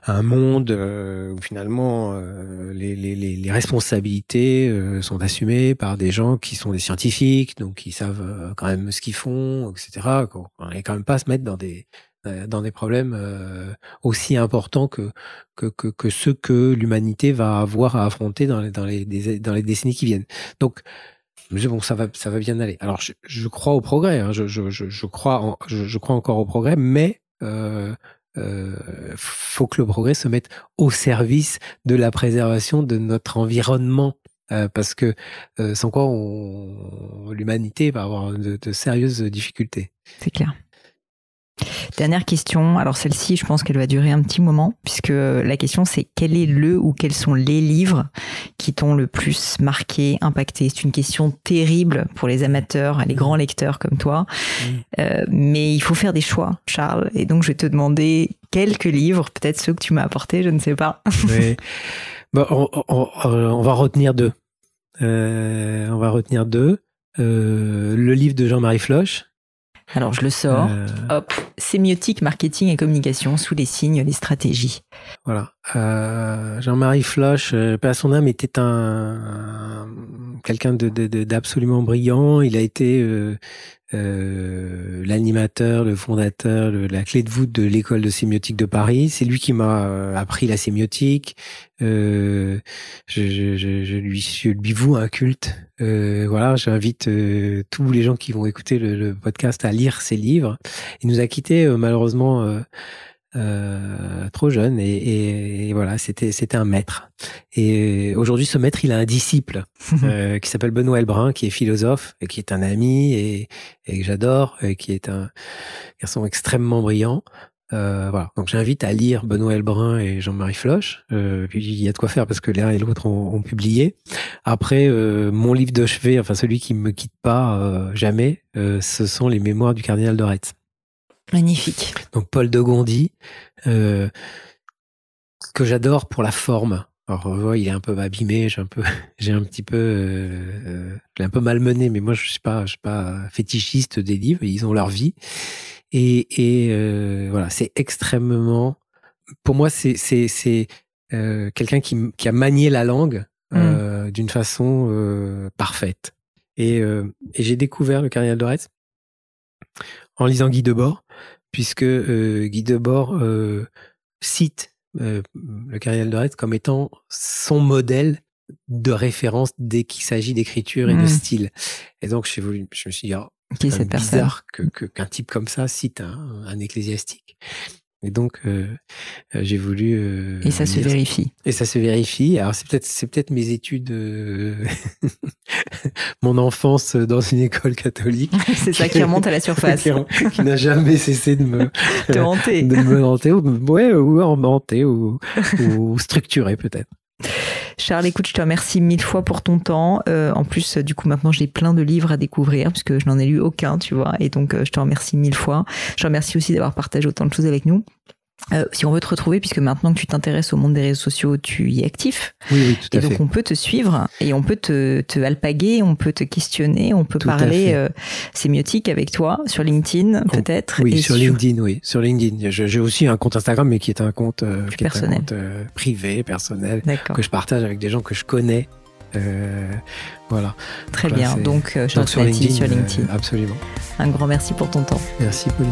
un monde euh, où finalement euh, les, les, les, responsabilités euh, sont assumées par des gens qui sont des scientifiques, donc qui savent quand même ce qu'ils font, etc. On quand même pas se mettre dans des dans des problèmes aussi importants que, ceux que l'humanité va avoir à affronter dans les, décennies qui viennent. Donc, bon, ça va, ça va bien aller. Alors, je, crois au progrès. Hein, je, crois, encore au progrès, mais euh, euh, faut que le progrès se mette au service de la préservation de notre environnement. Euh, parce que euh, sans quoi l'humanité va avoir de sérieuses difficultés. C'est clair. Dernière question, alors celle-ci, je pense qu'elle va durer un petit moment, puisque la question c'est quel est le ou quels sont les livres qui t'ont le plus marqué, impacté? C'est une question terrible pour les amateurs, les grands lecteurs comme toi, mm. euh, mais il faut faire des choix, Charles, et donc je vais te demander quelques livres, peut-être ceux que tu m'as apportés, je ne sais pas. Oui. on, on, va retenir deux. Euh, on va retenir deux. Euh, le livre de Jean-Marie Floch, alors je le sors. Euh... Hop, sémiotique, marketing et communication sous les signes, les stratégies. Voilà. Euh, Jean-Marie Floch, euh, pas son âme, était un, quelqu'un d'absolument de, brillant. Il a été euh, euh, l'animateur, le fondateur, la clé de voûte de l'école de sémiotique de Paris. C'est lui qui m'a appris la sémiotique. Euh, je, je, je, je, lui, je lui voue un culte. Euh, voilà, j'invite euh, tous les gens qui vont écouter le, le, podcast à lire ses livres. Il nous a quittés malheureusement euh, trop jeune et, et, voilà c'était c'était un maître et aujourd'hui ce maître il a un disciple euh, qui s'appelle Benoît Elbrun qui est philosophe et qui est un ami et, et que j'adore et qui est un garçon extrêmement brillant euh, voilà donc j'invite à lire Benoît Elbrun et Jean-Marie Floch euh, puis il y a de quoi faire parce que l'un et l'autre ont, ont, publié après euh, mon livre de chevet enfin celui qui me quitte pas jamais ce sont les mémoires du cardinal de Retz Magnifique. Donc Paul de Gondi, euh, que j'adore pour la forme. Alors il est un peu abîmé, j'ai un peu, j'ai un petit peu, euh, euh un peu malmené, mais moi je suis pas, je suis pas fétichiste des livres. Ils ont leur vie et, et euh, voilà, c'est extrêmement. Pour moi, c'est c'est c'est euh, quelqu'un qui qui a manié la langue mm. d'une façon parfaite. Et, et j'ai découvert le cardinal de Retz en lisant Guy Debord, puisque euh, Guy Debord euh, cite euh, le cardinal de Retz comme étant son modèle de référence dès qu'il s'agit d'écriture et de mmh. style. Et donc, je, me suis dit, oh, c'est bizarre qu'un type comme ça cite un, un ecclésiastique. Et donc, euh, euh, j'ai voulu. Euh, et ça se vérifie. Et ça se vérifie. Alors, c'est peut-être, c'est peut-être mes études, mon enfance dans une école catholique. c'est ça qui remonte à la surface. qui, n'a jamais cessé de me. Te hanter. De me hanter, ou, ouais, ou en hanter, ou, ou structurer peut-être. Charles, écoute, je te remercie mille fois pour ton temps. Euh, en plus, du coup, maintenant, j'ai plein de livres à découvrir puisque je n'en ai lu aucun, tu vois. Et donc, euh, je te remercie mille fois. Je te remercie aussi d'avoir partagé autant de choses avec nous. Euh, si on veut te retrouver, puisque maintenant que tu t'intéresses au monde des réseaux sociaux, tu y es actif. Oui, oui, tout à et donc on peut te suivre et on peut te, te alpaguer, on peut te questionner, on peut parler euh, sémiotique avec toi sur LinkedIn peut-être. Oui, sur, LinkedIn, oui, sur LinkedIn. J'ai aussi un compte Instagram, mais qui est un compte, euh, qui personnel. Est un compte privé, personnel, que je partage avec des gens que je connais. Voilà. Très bien. Donc, euh, donc sur LinkedIn, sur LinkedIn. absolument. Un grand merci pour ton temps. Merci, Pauline.